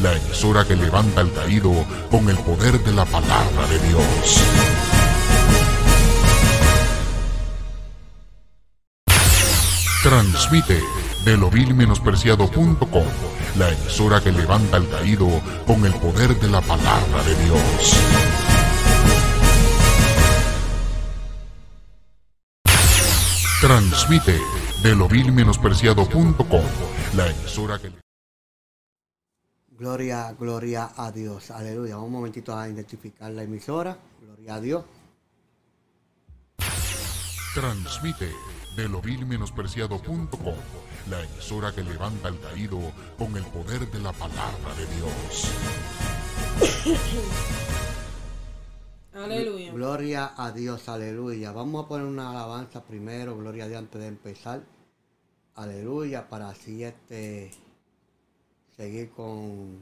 la emisora que levanta al caído con el poder de la palabra de Dios. Transmite de lovilmenospreciado.com, la emisora que levanta al caído con el poder de la palabra de Dios. Transmite de lovilmenospreciado.com, la emisora que... Gloria, gloria a Dios. Aleluya. Un momentito a identificar la emisora. Gloria a Dios. Transmite de lovilmenospreciado.com, la emisora que levanta al caído con el poder de la palabra de Dios. Aleluya. Gloria a Dios, aleluya. Vamos a poner una alabanza primero, gloria a Dios, antes de empezar. Aleluya, para así este seguir con,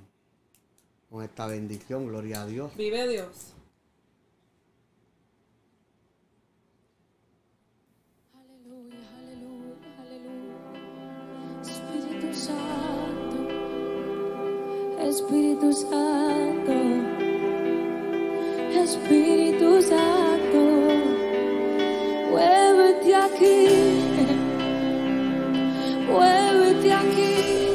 con esta bendición, gloria a Dios. Vive Dios. Aleluya, aleluya, aleluya. Espíritu Santo, Espíritu Santo, Espíritu Santo, muévete aquí, muévete aquí,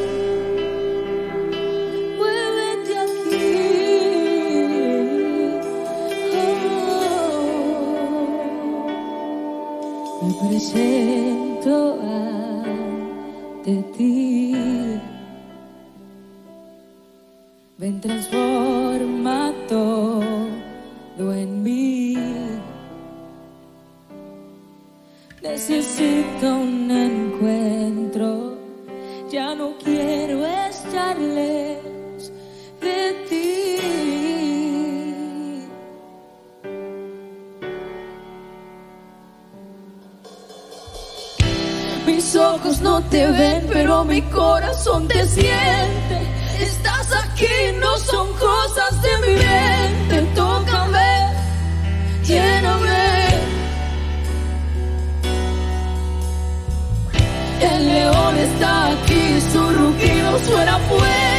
presento ante ti. Ven, transforma todo en mí. Necesito un encuentro. Ya no quiero estar Mis ojos no te ven, pero mi corazón te siente. Estás aquí, no son cosas de mi mente. Tócame, lléname. El león está aquí, su rugido suena fuerte.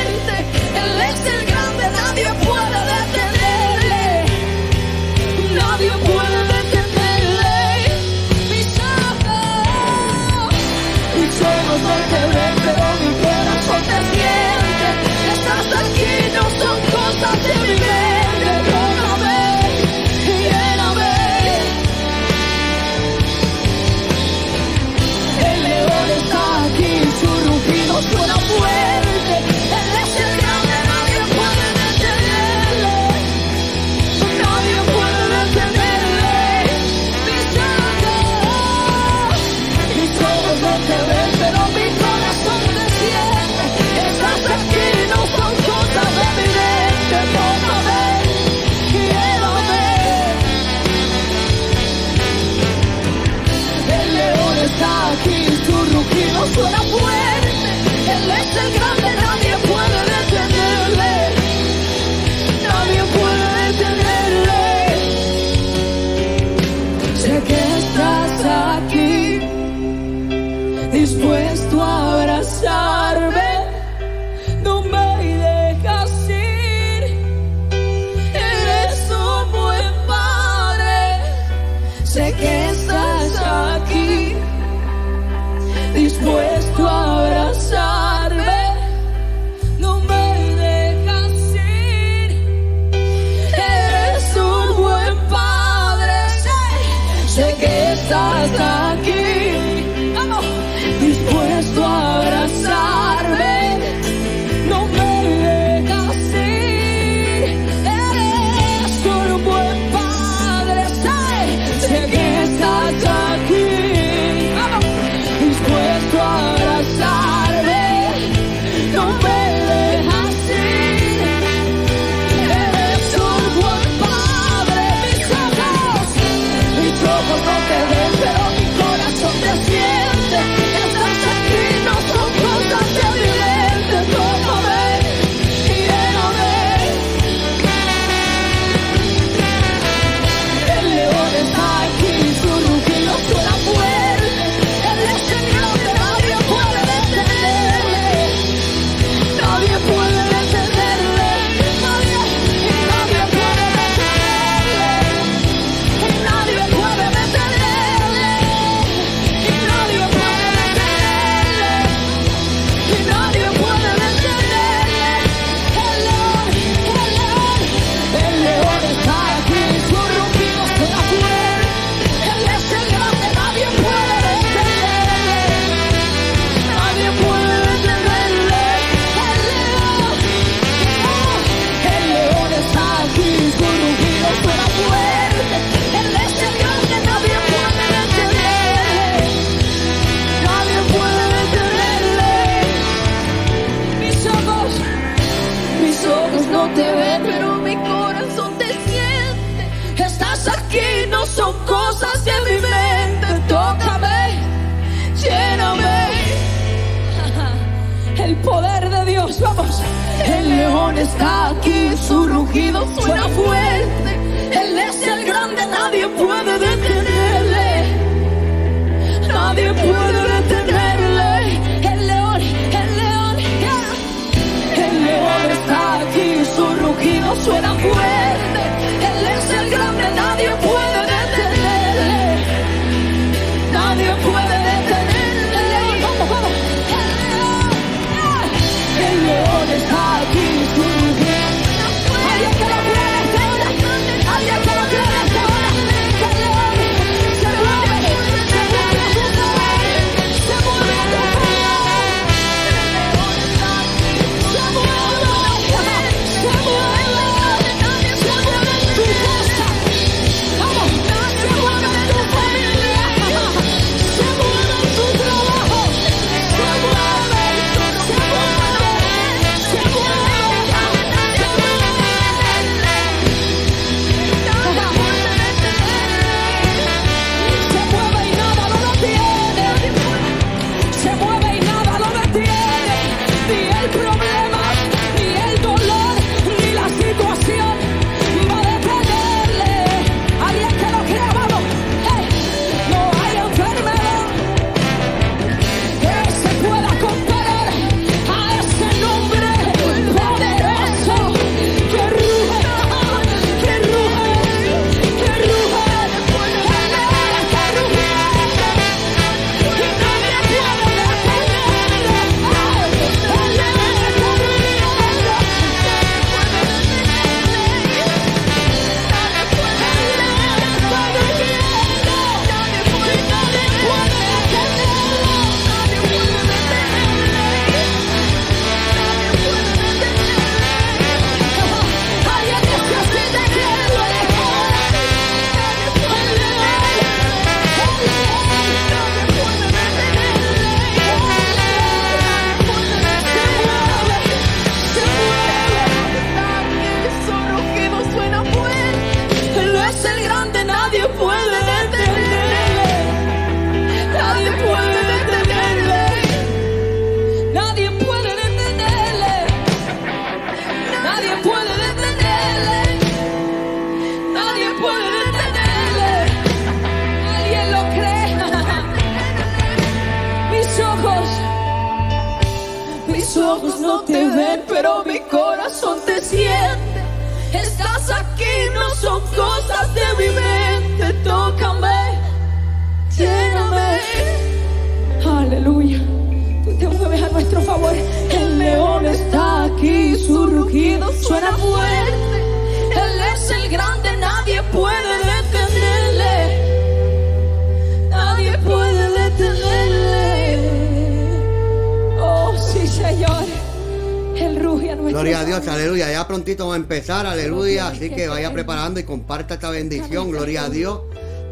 Comparta esta bendición, gloria a Dios,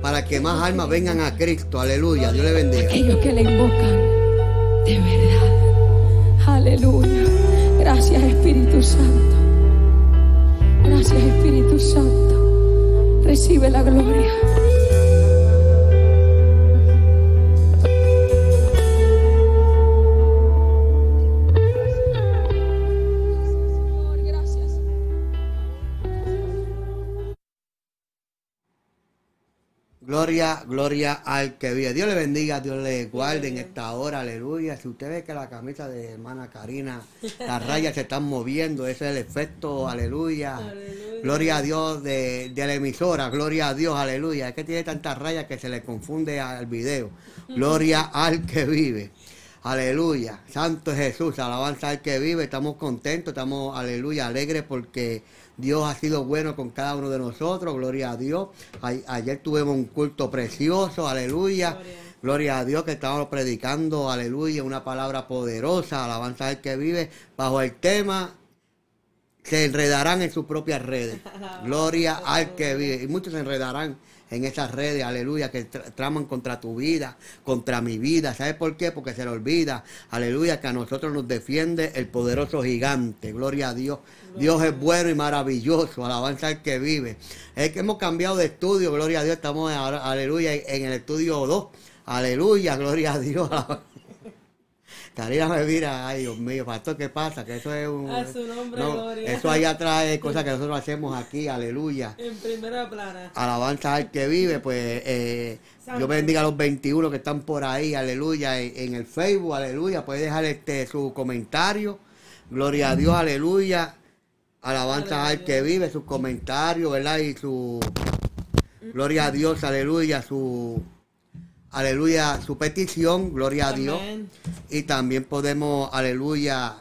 para que más almas vengan a Cristo, aleluya. Dios le bendiga. Aquellos que le invocan Gloria, al que vive. Dios le bendiga, Dios le guarde en esta hora, aleluya. Si usted ve que la camisa de hermana Karina, las rayas se están moviendo, ese es el efecto, aleluya. Gloria a Dios de, de la emisora, gloria a Dios, aleluya. Es que tiene tantas rayas que se le confunde al video. Gloria al que vive. Aleluya. Santo es Jesús, alabanza al que vive. Estamos contentos, estamos, aleluya, alegres porque Dios ha sido bueno con cada uno de nosotros. Gloria a Dios. Ayer tuvimos un culto precioso, aleluya. Gloria a Dios que estábamos predicando, aleluya, una palabra poderosa, alabanza al que vive, bajo el tema se enredarán en sus propias redes. Gloria al que vive. Y muchos se enredarán en esas redes, aleluya, que tra- traman contra tu vida, contra mi vida. ¿Sabes por qué? Porque se le olvida, aleluya, que a nosotros nos defiende el poderoso gigante. Gloria a Dios. Dios es bueno y maravilloso, alabanza al que vive. Es que hemos cambiado de estudio, gloria a Dios, estamos ahora, aleluya, en el estudio 2. Aleluya, gloria a Dios. Karina me mira, ay Dios mío, pastor, ¿qué pasa? Que eso es un... A su nombre, no, gloria. Eso allá trae cosas que nosotros hacemos aquí, aleluya. En primera plana. Alabanza al que vive, pues eh, yo bendiga a los 21 que están por ahí, aleluya, en, en el Facebook, aleluya. Puede dejar este su comentario. Gloria a Dios, aleluya. Alabanza al que vive, sus comentarios, ¿verdad? Y su gloria a Dios, aleluya, su aleluya, su petición, gloria a Dios. Y también podemos, aleluya,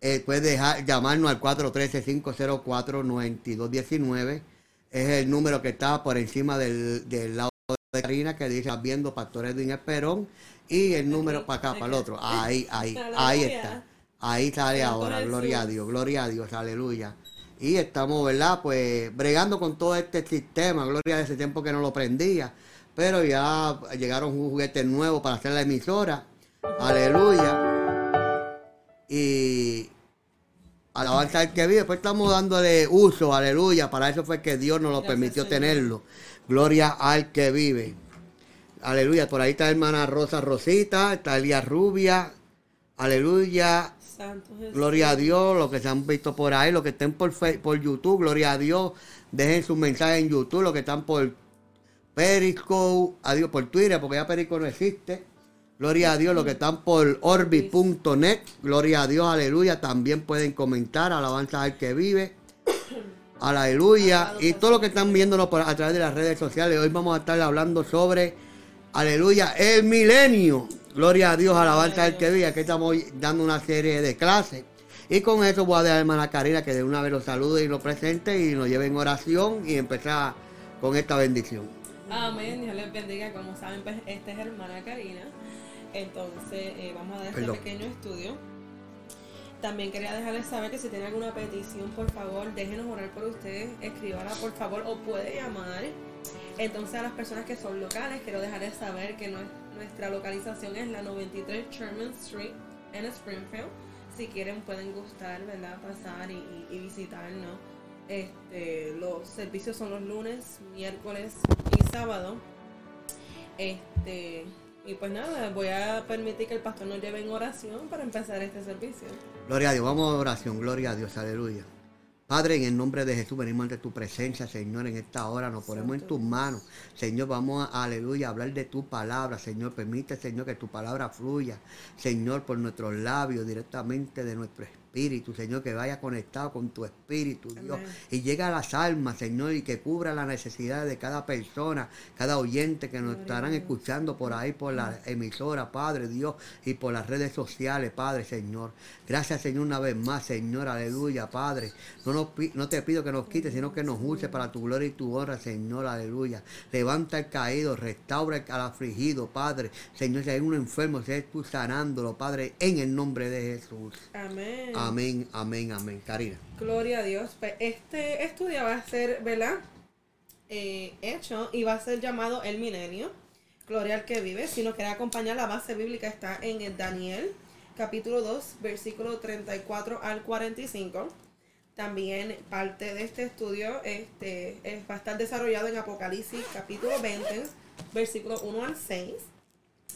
eh, puedes dejar, llamarnos al 413-504-9219. Es el número que está por encima del, del lado de Karina que dice viendo Pastor Edwin Esperón. Y el número para acá, para el otro. Ahí, ahí, ahí está. Ahí sale ahora, gloria a. Dios, gloria a Dios, aleluya. Y estamos, ¿verdad? Pues bregando con todo este sistema, gloria a ese tiempo que no lo prendía. Pero ya llegaron juguetes nuevos para hacer la emisora. Aleluya. Y alabanza al que vive. Pues estamos dándole uso, aleluya. Para eso fue que Dios nos lo Gracias, permitió tenerlo. Gloria al que vive. Aleluya. Por ahí está hermana Rosa Rosita, está Elías Rubia. Aleluya. Gloria a Dios, los que se han visto por ahí, los que estén por, por YouTube, gloria a Dios. Dejen sus mensajes en YouTube, los que están por Periscope, adiós por Twitter, porque ya Periscope no existe. Gloria a Dios, los que están por orbi.net, gloria a Dios, aleluya. También pueden comentar, alabanza al que vive. Aleluya. Y todos los que están viéndonos por, a través de las redes sociales, hoy vamos a estar hablando sobre, aleluya, el milenio. Gloria a Dios, alabanza al que vive. Aquí estamos dando una serie de clases. Y con eso voy a dejar a hermana Karina que de una vez los salude y los presente y nos lleve en oración y empezar con esta bendición. Amén, Dios les bendiga. Como saben, pues esta es hermana Karina. Entonces, eh, vamos a dar este Perdón. pequeño estudio. También quería dejarles saber que si tienen alguna petición, por favor, déjenos orar por ustedes. Escríbala, por favor, o puede llamar. Entonces, a las personas que son locales, quiero dejarles saber que nue- nuestra localización es la 93 Sherman Street en Springfield. Si quieren, pueden gustar, ¿verdad? Pasar y, y- visitarnos. Este, los servicios son los lunes, miércoles y sábado. Este, y pues nada, voy a permitir que el pastor nos lleve en oración para empezar este servicio. Gloria a Dios, vamos a oración, gloria a Dios, aleluya. Padre, en el nombre de Jesús venimos ante tu presencia, Señor, en esta hora nos ponemos en tus manos. Señor, vamos a, aleluya, a hablar de tu palabra, Señor. Permite, Señor, que tu palabra fluya, Señor, por nuestros labios, directamente de nuestro espíritu, Señor, que vaya conectado con tu espíritu, Dios. Amén. Y llega a las almas, Señor, y que cubra las necesidades de cada persona, cada oyente que nos Gloria estarán escuchando por ahí, por la emisora, Padre Dios, y por las redes sociales, Padre Señor. Gracias, Señor, una vez más, Señor, aleluya, Padre. No, nos pi- no te pido que nos quites, sino que nos use para tu gloria y tu honra, Señor, aleluya. Levanta al caído, restaura al afligido, Padre. Señor, si hay un enfermo, seas tú sanándolo, Padre, en el nombre de Jesús. Amén. Amén, amén, amén. Karina. Gloria a Dios. Pues este estudio va a ser, ¿verdad? Eh, hecho y va a ser llamado el milenio. Gloria al que vive. Si nos quiere acompañar, la base bíblica está en el Daniel, capítulo 2, versículo 34 al 45. También parte de este estudio este, es- va a estar desarrollado en Apocalipsis, capítulo 20, versículo 1 al 6.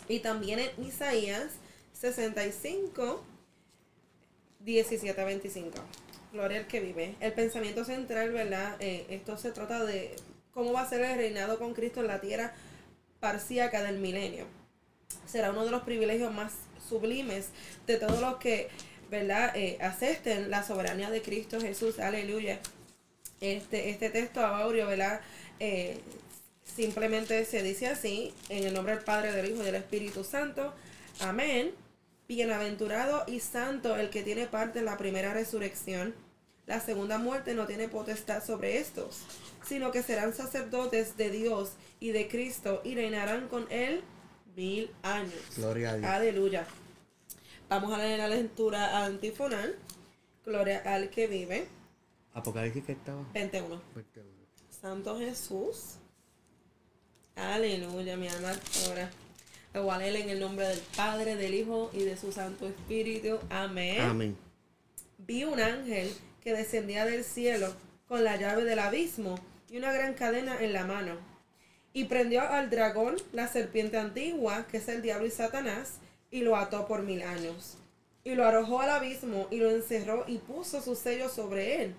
Y también en Isaías 65, 17 a 25. Gloria al que vive. El pensamiento central, ¿verdad? Eh, esto se trata de cómo va a ser el reinado con Cristo en la tierra parciaca del milenio. Será uno de los privilegios más sublimes de todos los que, ¿verdad? Eh, acepten la soberanía de Cristo Jesús. Aleluya. Este, este texto aureo, ¿verdad? Eh, simplemente se dice así, en el nombre del Padre, del Hijo y del Espíritu Santo. Amén. Bienaventurado y santo el que tiene parte en la primera resurrección. La segunda muerte no tiene potestad sobre estos, sino que serán sacerdotes de Dios y de Cristo y reinarán con él mil años. Gloria a Dios. Aleluya. Vamos a leer la lectura antifonal. Gloria al que vive. Apocalipsis que estaba. 21. Santo Jesús. Aleluya, mi alma ahora. Él en el nombre del Padre, del Hijo y de su Santo Espíritu. Amén. Amén. Vi un ángel que descendía del cielo con la llave del abismo y una gran cadena en la mano. Y prendió al dragón, la serpiente antigua, que es el diablo y Satanás, y lo ató por mil años. Y lo arrojó al abismo y lo encerró y puso su sello sobre él,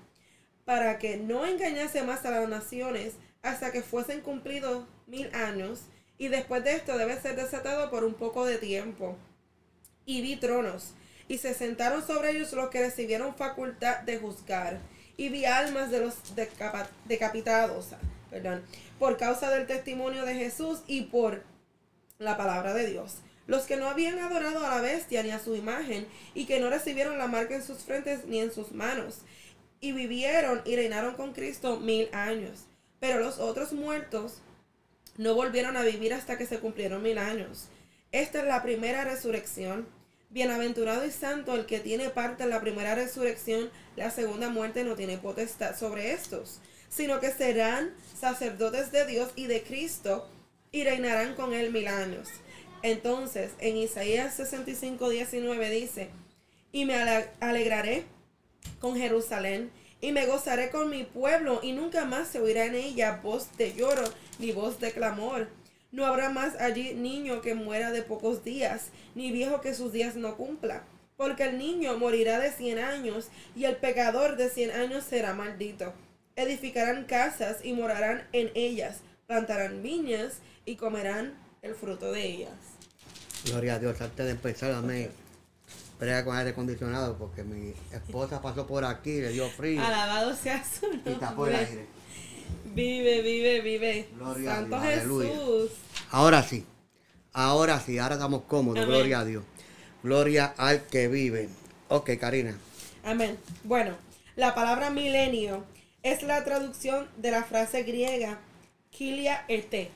para que no engañase más a las naciones hasta que fuesen cumplidos mil años. Y después de esto debe ser desatado por un poco de tiempo. Y vi tronos, y se sentaron sobre ellos los que recibieron facultad de juzgar. Y vi almas de los decapitados, perdón, por causa del testimonio de Jesús y por la palabra de Dios. Los que no habían adorado a la bestia ni a su imagen, y que no recibieron la marca en sus frentes ni en sus manos, y vivieron y reinaron con Cristo mil años. Pero los otros muertos no volvieron a vivir hasta que se cumplieron mil años. Esta es la primera resurrección. Bienaventurado y santo el que tiene parte en la primera resurrección, la segunda muerte no tiene potestad sobre estos, sino que serán sacerdotes de Dios y de Cristo y reinarán con él mil años. Entonces, en Isaías 65, 19 dice, y me ale- alegraré con Jerusalén y me gozaré con mi pueblo y nunca más se oirá en ella voz de lloro ni voz de clamor. No habrá más allí niño que muera de pocos días, ni viejo que sus días no cumpla. Porque el niño morirá de cien años, y el pecador de cien años será maldito. Edificarán casas y morarán en ellas, plantarán viñas y comerán el fruto de ellas. Gloria a Dios. Antes de empezar, dame brega con aire acondicionado porque mi esposa pasó por aquí le dio frío Alabado sea su y tapó el nombre. aire. Vive, vive, vive. Gloria a Santo aleluya. Jesús. Ahora sí, ahora sí, ahora estamos cómodos, Amén. gloria a Dios. Gloria al que vive. Ok, Karina. Amén. Bueno, la palabra milenio es la traducción de la frase griega kilia ete,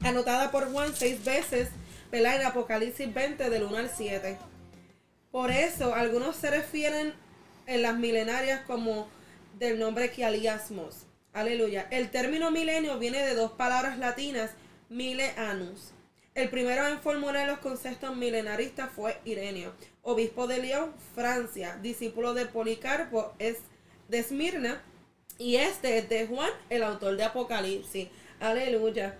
anotada por Juan seis veces, ¿verdad? En Apocalipsis 20 del 1 al 7. Por eso, algunos se refieren en las milenarias como del nombre Kialiasmos. Aleluya. El término milenio viene de dos palabras latinas, mile annus. El primero en formular los conceptos milenaristas fue Ireneo, obispo de Lyon, Francia, discípulo de Policarpo, es de Esmirna, y este es de Juan, el autor de Apocalipsis. Aleluya.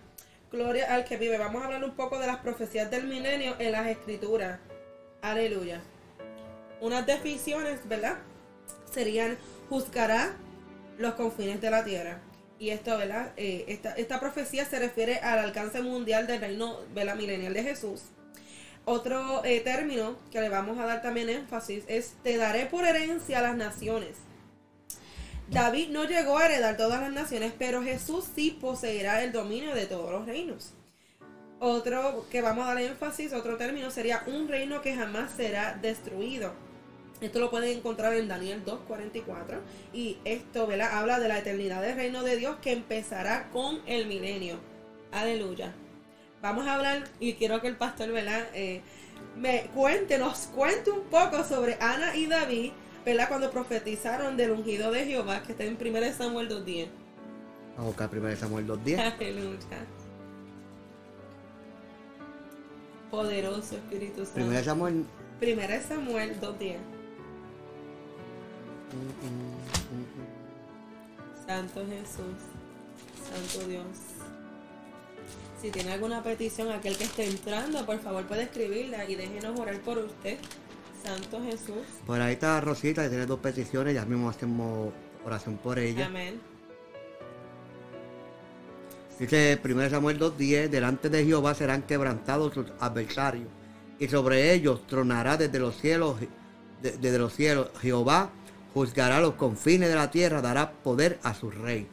Gloria al que vive. Vamos a hablar un poco de las profecías del milenio en las escrituras. Aleluya. Unas definiciones, ¿verdad? Serían juzgará los confines de la tierra. Y esto, ¿verdad? Eh, esta, esta profecía se refiere al alcance mundial del reino ¿verdad? milenial de Jesús. Otro eh, término que le vamos a dar también énfasis es te daré por herencia a las naciones. David no llegó a heredar todas las naciones, pero Jesús sí poseerá el dominio de todos los reinos. Otro que vamos a dar énfasis, otro término sería un reino que jamás será destruido. Esto lo pueden encontrar en Daniel 2.44. Y esto, ¿verdad? Habla de la eternidad del reino de Dios que empezará con el milenio. Aleluya. Vamos a hablar, y quiero que el pastor, ¿verdad? Eh, me cuente, nos cuente un poco sobre Ana y David, ¿verdad? Cuando profetizaron del ungido de Jehová, que está en 1 Samuel 2.10. Vamos a buscar primero Samuel 2.10. Aleluya. Poderoso Espíritu Santo. Primero Samuel. 1 Samuel 2.10. Santo Jesús, Santo Dios. Si tiene alguna petición, aquel que esté entrando, por favor puede escribirla y déjenos orar por usted. Santo Jesús. Por ahí está Rosita, que tiene dos peticiones, ya mismo hacemos oración por ella. Amén. Dice 1 Samuel 2.10, delante de Jehová serán quebrantados sus adversarios, y sobre ellos tronará desde los cielos, de- desde los cielos. Jehová juzgará los confines de la tierra, dará poder a su rey.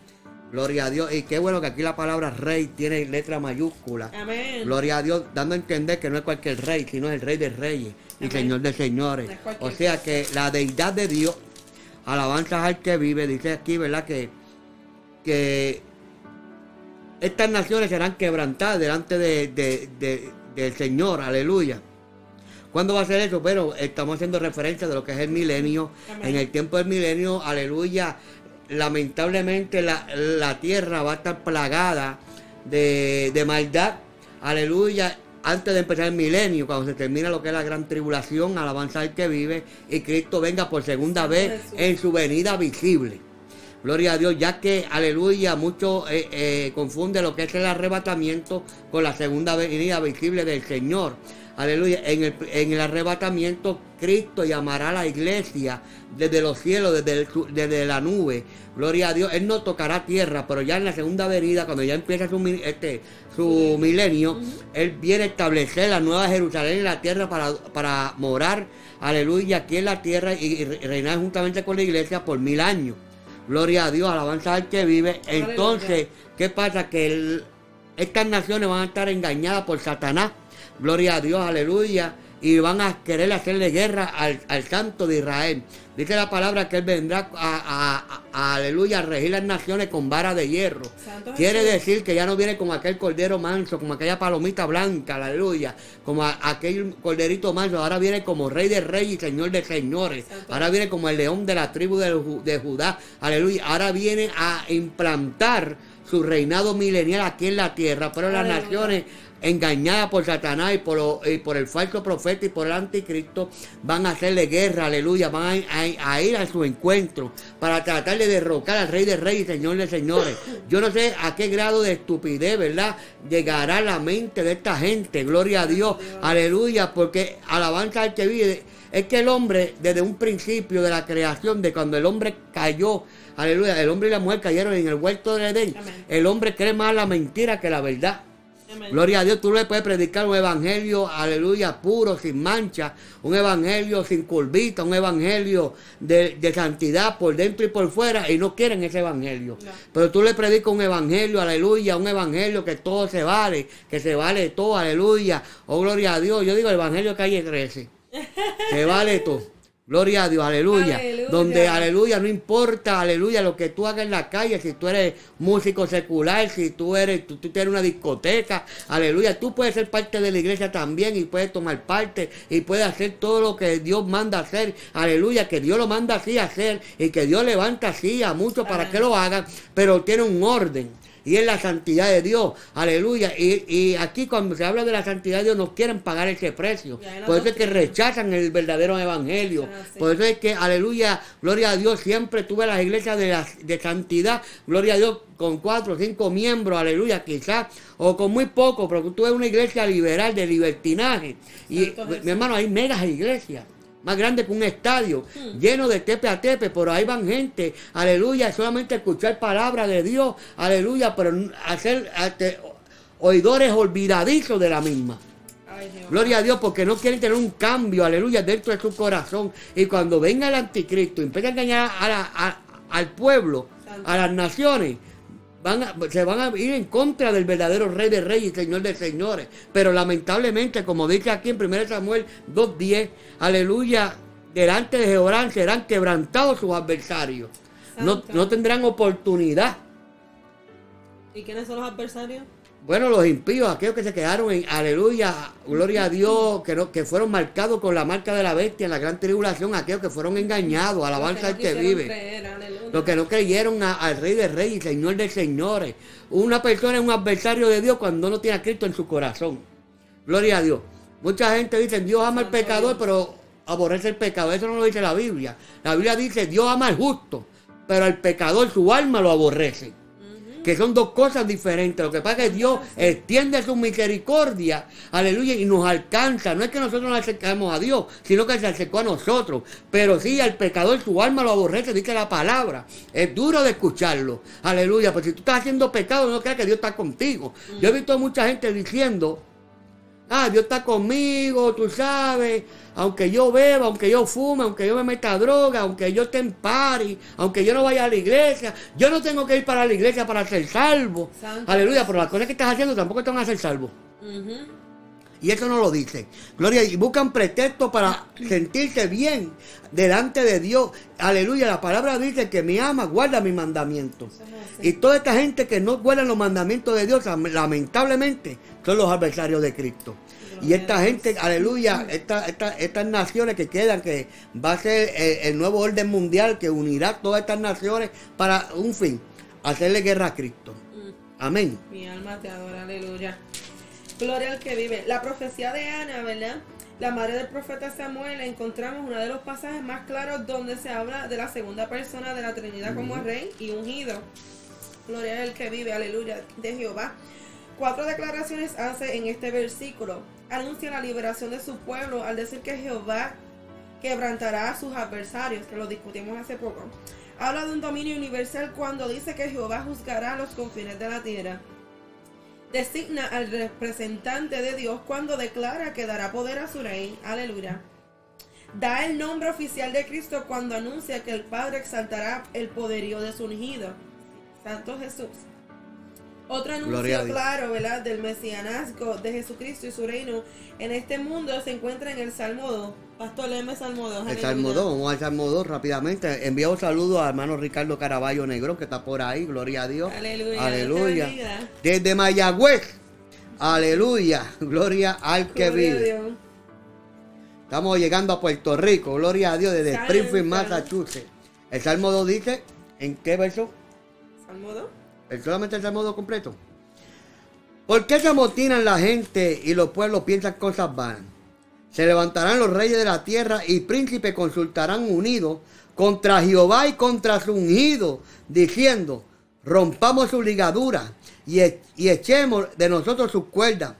Gloria a Dios. Y qué bueno que aquí la palabra rey tiene letra mayúscula. Amén. Gloria a Dios, dando a entender que no es cualquier rey, sino el rey de reyes y Amén. señor de señores. No O sea que la deidad de Dios, alabanzas al que vive, dice aquí, ¿verdad? Que, que estas naciones serán quebrantadas delante de, de- de- del Señor, aleluya. ¿Cuándo va a ser eso? Bueno, estamos haciendo referencia de lo que es el milenio. Amén. En el tiempo del milenio, aleluya, lamentablemente la, la tierra va a estar plagada de, de maldad, aleluya, antes de empezar el milenio, cuando se termina lo que es la gran tribulación, alabanza al que vive, y Cristo venga por segunda vez en su venida visible. Gloria a Dios, ya que, aleluya, muchos eh, eh, confunden lo que es el arrebatamiento con la segunda venida visible del Señor. Aleluya, en el, en el arrebatamiento Cristo llamará a la iglesia desde los cielos, desde, el su- desde la nube. Gloria a Dios, Él no tocará tierra, pero ya en la segunda venida, cuando ya empieza su, este, su milenio, Él viene a establecer la nueva Jerusalén en la tierra para, para morar, aleluya, aquí en la tierra y, y reinar juntamente con la iglesia por mil años. Gloria a Dios, alabanza al que vive. Entonces, ¿qué pasa? Que el- estas naciones van a estar engañadas por Satanás. Gloria a Dios, aleluya. Y van a querer hacerle guerra al, al santo de Israel. Dice la palabra que él vendrá a, a- a- aleluya, a regir las naciones con vara de hierro. Santo Quiere Jesús. decir que ya no viene como aquel cordero manso, como aquella palomita blanca, aleluya, como aquel corderito manso, ahora viene como rey de reyes y señor de señores, Santo ahora viene como el león de la tribu de, de Judá, aleluya, ahora viene a implantar su reinado milenial aquí en la tierra, pero las naciones engañadas por Satanás y por, lo- y por el falso profeta y por el anticristo, van a hacerle guerra, aleluya, van a, a- a ir a su encuentro para tratar de derrocar al rey de reyes y señor de señores. Yo no sé a qué grado de estupidez, ¿verdad? Llegará la mente de esta gente, gloria a Dios, aleluya, porque alabanza al que vive. Es que el hombre, desde un principio de la creación, de cuando el hombre cayó, aleluya, el hombre y la mujer cayeron en el huerto del Edén, Amén. el hombre cree más la mentira que la verdad. Gloria a Dios, tú le puedes predicar un evangelio, aleluya, puro, sin mancha, un evangelio sin curvita, un evangelio de, de santidad por dentro y por fuera, y no quieren ese evangelio. No. Pero tú le predicas un evangelio, aleluya, un evangelio que todo se vale, que se vale todo, aleluya. Oh, gloria a Dios. Yo digo el evangelio calle 13. Se vale todo. Gloria a Dios, aleluya. Aleluya. Donde, aleluya, no importa, aleluya, lo que tú hagas en la calle, si tú eres músico secular, si tú eres, tú, tú tienes una discoteca, aleluya, tú puedes ser parte de la iglesia también y puedes tomar parte y puedes hacer todo lo que Dios manda hacer, aleluya, que Dios lo manda así a hacer y que Dios levanta así a muchos para Amén. que lo hagan, pero tiene un orden. Y es la santidad de Dios, aleluya. Y, y aquí cuando se habla de la santidad de Dios no quieren pagar ese precio. Por eso es que rechazan el verdadero evangelio. Ah. Por eso es que, aleluya, gloria a Dios, siempre tuve las iglesias de, la- de santidad, gloria a Dios, con cuatro o cinco miembros, aleluya, quizás, o con muy poco, pero tuve una iglesia liberal de libertinaje. Y, mi hermano, hay megas iglesias. Más grande que un estadio, Hmm. lleno de tepe a tepe, pero ahí van gente, aleluya, solamente escuchar palabra de Dios, aleluya, pero hacer este, oidores olvidadizos de la misma. Ay. Gloria a Dios, porque no quieren tener un cambio, aleluya, dentro de su corazón. Y cuando venga el anticristo y empiece a engañar a la- a- al pueblo, Santo. a las naciones, van a- se van a ir en contra del verdadero rey de reyes y señor de señores. Pero lamentablemente, como dice aquí en 1 Samuel 2.10, aleluya, delante de Jehová serán quebrantados sus adversarios. No, no tendrán oportunidad. ¿Y quiénes son los adversarios? Bueno, los impíos, aquellos que se quedaron en aleluya, gloria a Dios, que, no- que fueron marcados con la marca de la bestia en la gran tribulación, aquellos que fueron engañados, alabanza al que vive. creer. Los que no creyeron a- al Rey de Reyes y Señor de Señores. Una persona es un adversario de Dios cuando no tiene a Cristo en su corazón. Gloria a Dios. Mucha gente dice, Dios ama al pecador, pero aborrece el pecado. Eso no lo dice la Biblia. La Biblia dice, Dios ama al justo, pero al pecador su alma lo aborrece. Que son dos cosas diferentes. Lo que pasa es que Dios extiende su misericordia, aleluya, y nos alcanza. No es que nosotros nos acercamos a Dios, sino que se acercó a nosotros. Pero sí, al pecador su alma lo aborrece, dice la palabra. Es duro de escucharlo, aleluya. Pero si tú estás haciendo pecado, no creas que Dios está contigo. Yo he visto mucha gente diciendo, Ah, Dios está conmigo, tú sabes. Aunque yo beba, aunque yo fume, aunque yo me meta droga, aunque yo esté en party, aunque yo no vaya a la iglesia, yo no tengo que ir para la iglesia para ser salvo. Santo Aleluya, pero las cosas que estás haciendo tampoco te van a hacer salvo. Y eso no lo dice. Gloria, y buscan pretexto para sentirse bien delante de Dios. Aleluya, la palabra dice que me ama, guarda mi mandamiento. Eso es así. Y toda esta gente que no guarda los mandamientos de Dios, lam- lamentablemente, son los adversarios de Cristo. Y esta gente, aleluya, esta- esta- estas naciones que quedan, que va a ser el, el nuevo orden mundial que unirá todas estas naciones para un fin, hacerle guerra a Cristo. Amén. Mi alma te adora, aleluya. Gloria al que vive. La profecía de Ana, ¿verdad? La madre del profeta Samuel, encontramos uno de los pasajes más claros donde se habla de la segunda persona de la Trinidad como rey y ungido. Gloria al que vive, aleluya, de Jehová. Cuatro declaraciones hace en este versículo. Anuncia la liberación de su pueblo al decir que Jehová quebrantará a sus adversarios, que lo discutimos hace poco. Habla de un dominio universal cuando dice que Jehová juzgará los confines de la tierra. Designa al representante de Dios cuando declara que dará poder a su rey. Aleluya. Da el nombre oficial de Cristo cuando anuncia que el Padre exaltará el poderío de su ungido. Santo Jesús. Otro anuncio claro, ¿verdad? Del mesianazgo de Jesucristo y su reino en este mundo se encuentra en el Salmo 2. Pastor, léeme Salmo 2. El aleluya. Salmo 2, vamos al Salmo 2 rápidamente. Envío un saludo al hermano Ricardo Caraballo Negro que está por ahí, gloria a Dios. Aleluya. Desde Mayagüez, aleluya, gloria al que Gloria a vive. Dios. Estamos llegando a Puerto Rico, gloria a Dios, desde Santo. Springfield, Massachusetts. El Salmo 2 dice, ¿en qué verso? Salmo 2. ¿El solamente el Salmo 2 completo? ¿Por qué se amotinan la gente y los pueblos piensan cosas vanas? Se levantarán los reyes de la tierra y príncipes consultarán unidos contra Jehová y contra su ungido, diciendo, rompamos su ligadura y, e- echemos de nosotros sus cuerdas.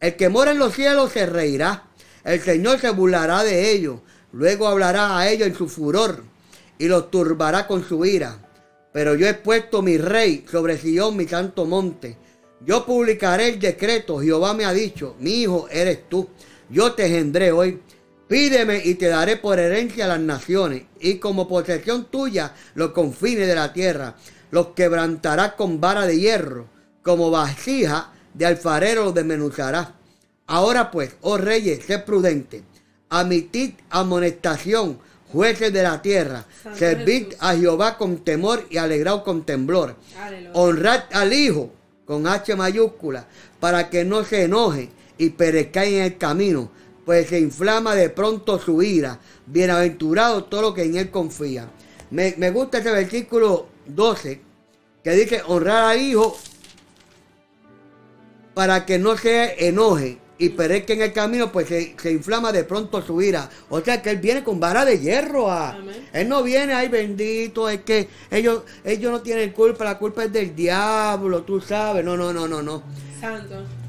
El que mora en los cielos se reirá, el Señor se burlará de ellos, luego hablará a ellos en su furor y los turbará con su ira. Pero yo he puesto mi rey sobre Sion, mi santo monte. Yo publicaré el decreto. Jehová me ha dicho, mi hijo eres tú. Yo te engendré hoy. Pídeme y te daré por herencia a las naciones y como posesión tuya los confines de la tierra. Los quebrantarás con vara de hierro, como vasija de alfarero los desmenuzarás. Ahora pues, oh reyes, sed prudentes. Amitid amonestación, jueces de la tierra. Santo Servid Jesús. a Jehová con temor y alegraos con temblor. Aleluya. Honrad al Hijo con H mayúscula para que no se enoje y perezca en el camino, pues se inflama de pronto su ira. Bienaventurado todo lo que en él confía. Me, me gusta ese versículo 12 que dice honrar al Hijo para que no se enoje y perezca en el camino, pues se, se inflama de pronto su ira. O sea que él viene con vara de hierro. A, Amén. él no viene, ay bendito, es que ellos, ellos no tienen culpa, la culpa es del diablo, tú sabes. No, no, no, no, no. Santo.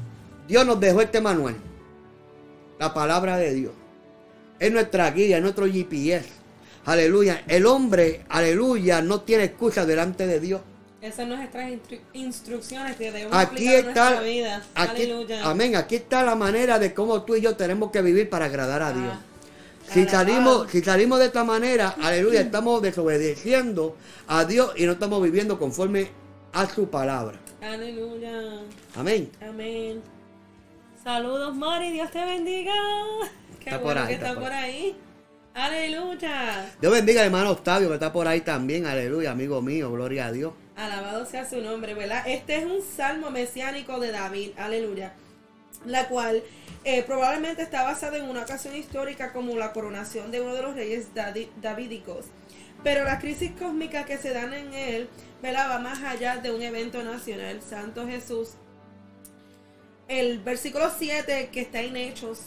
Dios nos dejó este manual. La palabra de Dios. Es nuestra guía, es nuestro GPS. Aleluya. El hombre, aleluya, no tiene excusa delante de Dios. Esas son nuestras instru- instrucciones que debemos Aquí aplicar en está, nuestra vida. aquí, Aleluya. amén, aquí está la manera de cómo tú y yo tenemos que vivir para agradar a Dios. Ah, Si alabado. salimos, si salimos de esta manera, aleluya, estamos desobedeciendo a Dios y no estamos viviendo conforme a su palabra. Aleluya. Amén. Amén. Saludos, Mari. Dios te bendiga. Qué Está por bueno ahí, que está está por ahí. Aleluya. Dios bendiga al hermano Octavio que está por ahí también, aleluya, amigo mío, gloria a Dios. Alabado sea su nombre, ¿verdad? Este es un salmo mesiánico de David, aleluya, la cual eh, probablemente está basada en una ocasión histórica como la coronación de uno de los reyes davídicos. Pero las crisis cósmicas que se dan en él, ¿verdad? Va más allá de un evento nacional. Santo Jesús. El versículo 7 que está en Hechos,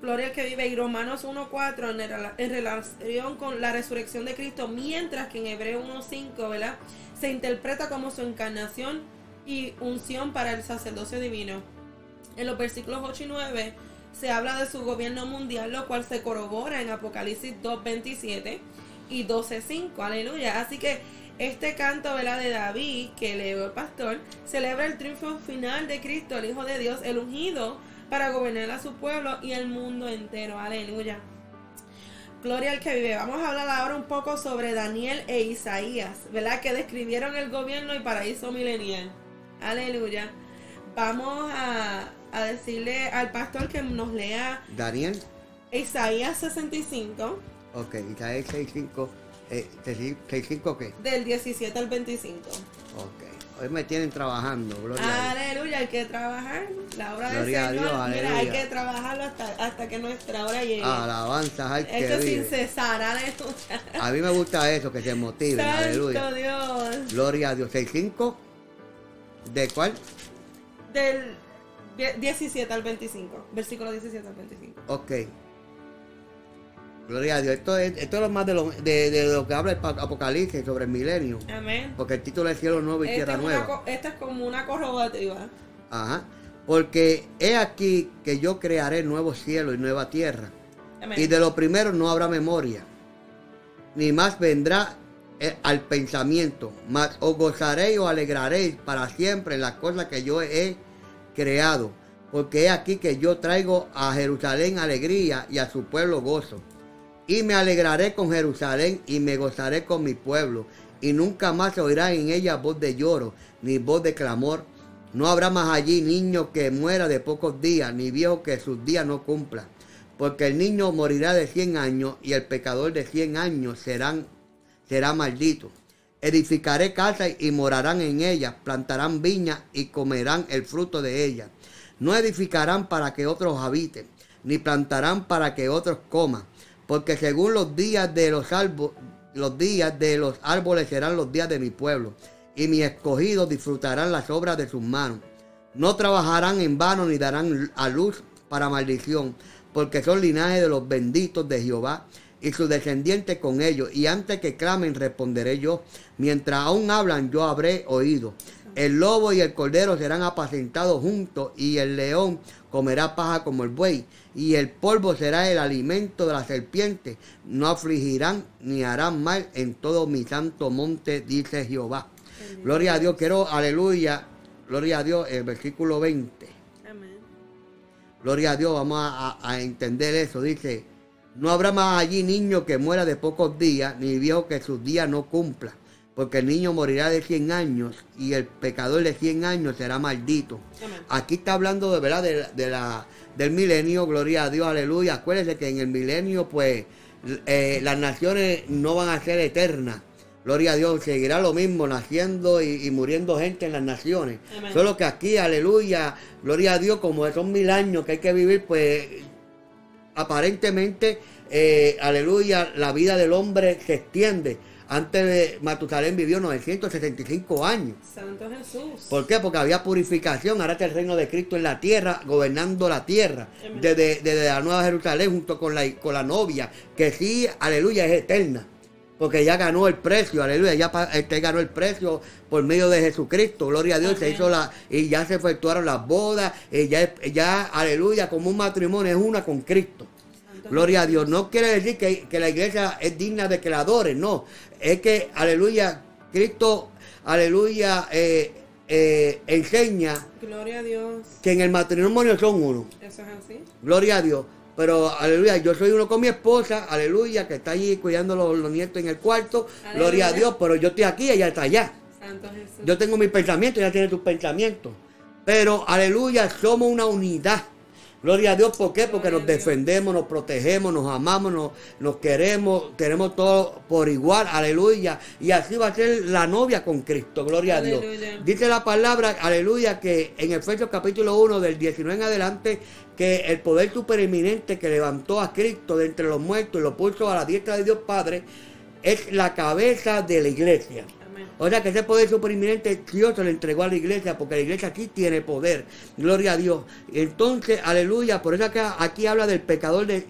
Gloria al que vive, y Romanos 1.4 en, en relación con la resurrección de Cristo, mientras que en Hebreo 1.5, ¿verdad? Se interpreta como su encarnación y unción para el sacerdocio divino. En los versículos 8 y 9 se habla de su gobierno mundial, lo cual se corrobora en Apocalipsis 2.27 y 12.5. Aleluya. Así que este canto ¿verdad? de David que leyó el pastor celebra el triunfo final de Cristo, el Hijo de Dios, el ungido, para gobernar a su pueblo y el mundo entero. Aleluya. Gloria al que vive. Vamos a hablar ahora un poco sobre Daniel e Isaías, ¿verdad? Que describieron el gobierno y paraíso milenial. Aleluya. Vamos a, a decirle al pastor que nos lea Daniel, Isaías 65, ok, Isaías 6.5, eh, 6.5 qué? del 17 al 25. Ok, hoy me tienen trabajando, gloria. Aleluya, hay que trabajar. La obra del Gloria a Señor, Dios, mira, hay que trabajarlo hasta, hasta que nuestra hora llegue. Alabanzas al que Esto sin cesar, aleluya. A mí me gusta eso, que se motiven, Santo aleluya. Dios. Gloria a Dios. 6.5, ¿De cuál? Del die- 17 al 25. Versículo 17 al 25. Ok. Gloria a Dios. Esto es, esto es lo más de lo, de, de lo que habla el Apocalipsis sobre el milenio. Amén. Porque el título es Cielo Nuevo y Esta Tierra es, una, Nueva. esta es como una corroborativa. Ajá. Porque he aquí que yo crearé nuevo cielo y nueva tierra. Amén. Y de lo primero no habrá memoria, ni más vendrá eh, al pensamiento, mas os gozaréis o alegraréis para siempre en las cosas que yo he creado. Porque he aquí que yo traigo a Jerusalén alegría y a su pueblo gozo. Y me alegraré con Jerusalén y me gozaré con mi pueblo. Y nunca más se oirá en ella voz de lloro, ni voz de clamor. No habrá más allí niño que muera de pocos días, ni viejo que sus días no cumpla. Porque el niño morirá de cien años y el pecador de cien años será maldito. Edificaré casas y morarán en ellas, plantarán viñas y comerán el fruto de ellas. No edificarán para que otros habiten, ni plantarán para que otros coman, porque según los días de los árboles, los días de los árboles serán los días de mi pueblo, y mis escogidos disfrutarán las obras de sus manos. No trabajarán en vano ni darán a luz para maldición, porque son linaje de los benditos de Jehová y sus descendientes con ellos. Y antes que clamen responderé yo. Mientras aún hablan yo habré oído. El lobo y el cordero serán apacentados juntos y el león comerá paja como el buey. Y el polvo será el alimento de la serpiente. No afligirán ni harán mal en todo mi santo monte, dice Jehová. Gloria a Dios. Quiero, aleluya. Gloria a Dios, el versículo 20. Amén. Gloria a Dios, vamos a, a- a entender eso. Dice, no habrá más allí niño que muera de pocos días, ni viejo que sus días no cumpla, porque el niño morirá de 100 años y el pecador de 100 años será maldito. Amén. Aquí está hablando de verdad de, de la, del milenio, gloria a Dios, aleluya. Acuérdense que en el milenio, pues, eh, las naciones no van a ser eternas. Gloria a Dios, seguirá lo mismo, naciendo y, y muriendo gente en las naciones. Amén. Solo que aquí, aleluya, gloria a Dios, como son mil años que hay que vivir, pues aparentemente, eh, aleluya, la vida del hombre se extiende. Antes de Matusalén vivió 965 años. Santo Jesús. ¿Por qué? Porque había purificación. Ahora está el reino de Cristo en la tierra, gobernando la tierra. Desde, desde la Nueva Jerusalén junto con la, con la novia, que sí, aleluya, es eterna. Porque ya ganó el precio, aleluya, ya este ganó el precio por medio de Jesucristo, gloria a Dios, se hizo la, y ya se efectuaron las bodas, y ya, ya, aleluya, como un matrimonio es una con Cristo. Gloria a Dios. No quiere decir que, que la iglesia es digna de que la adoren, no. Es que, aleluya, Cristo, aleluya, eh, eh, enseña Gloria a Dios. que en el matrimonio son uno. Eso es así. Gloria a Dios. Pero, aleluya, yo soy uno con mi esposa, aleluya, que está allí cuidando los, los nietos en el cuarto. Gloria a. Dios, pero yo estoy aquí, ella está allá. Santo Jesús. Yo tengo mis pensamientos, ella tiene sus pensamientos. Pero, aleluya, somos una unidad. Gloria a Dios, ¿por qué? Porque nos defendemos, nos protegemos, nos amamos, nos, nos queremos, tenemos todo por igual, aleluya. Y así va a ser la novia con Cristo, gloria a Dios. Dice la palabra, aleluya, que en Efesios capítulo 1 del 19 en adelante, que el poder supereminente que levantó a Cristo de entre los muertos y lo puso a la diestra de Dios Padre, es la cabeza de la iglesia. O sea que ese poder supereminente Dios se lo entregó a la iglesia, porque la iglesia aquí tiene poder. Gloria a Dios. Entonces, aleluya, por eso acá, aquí habla del pecador de,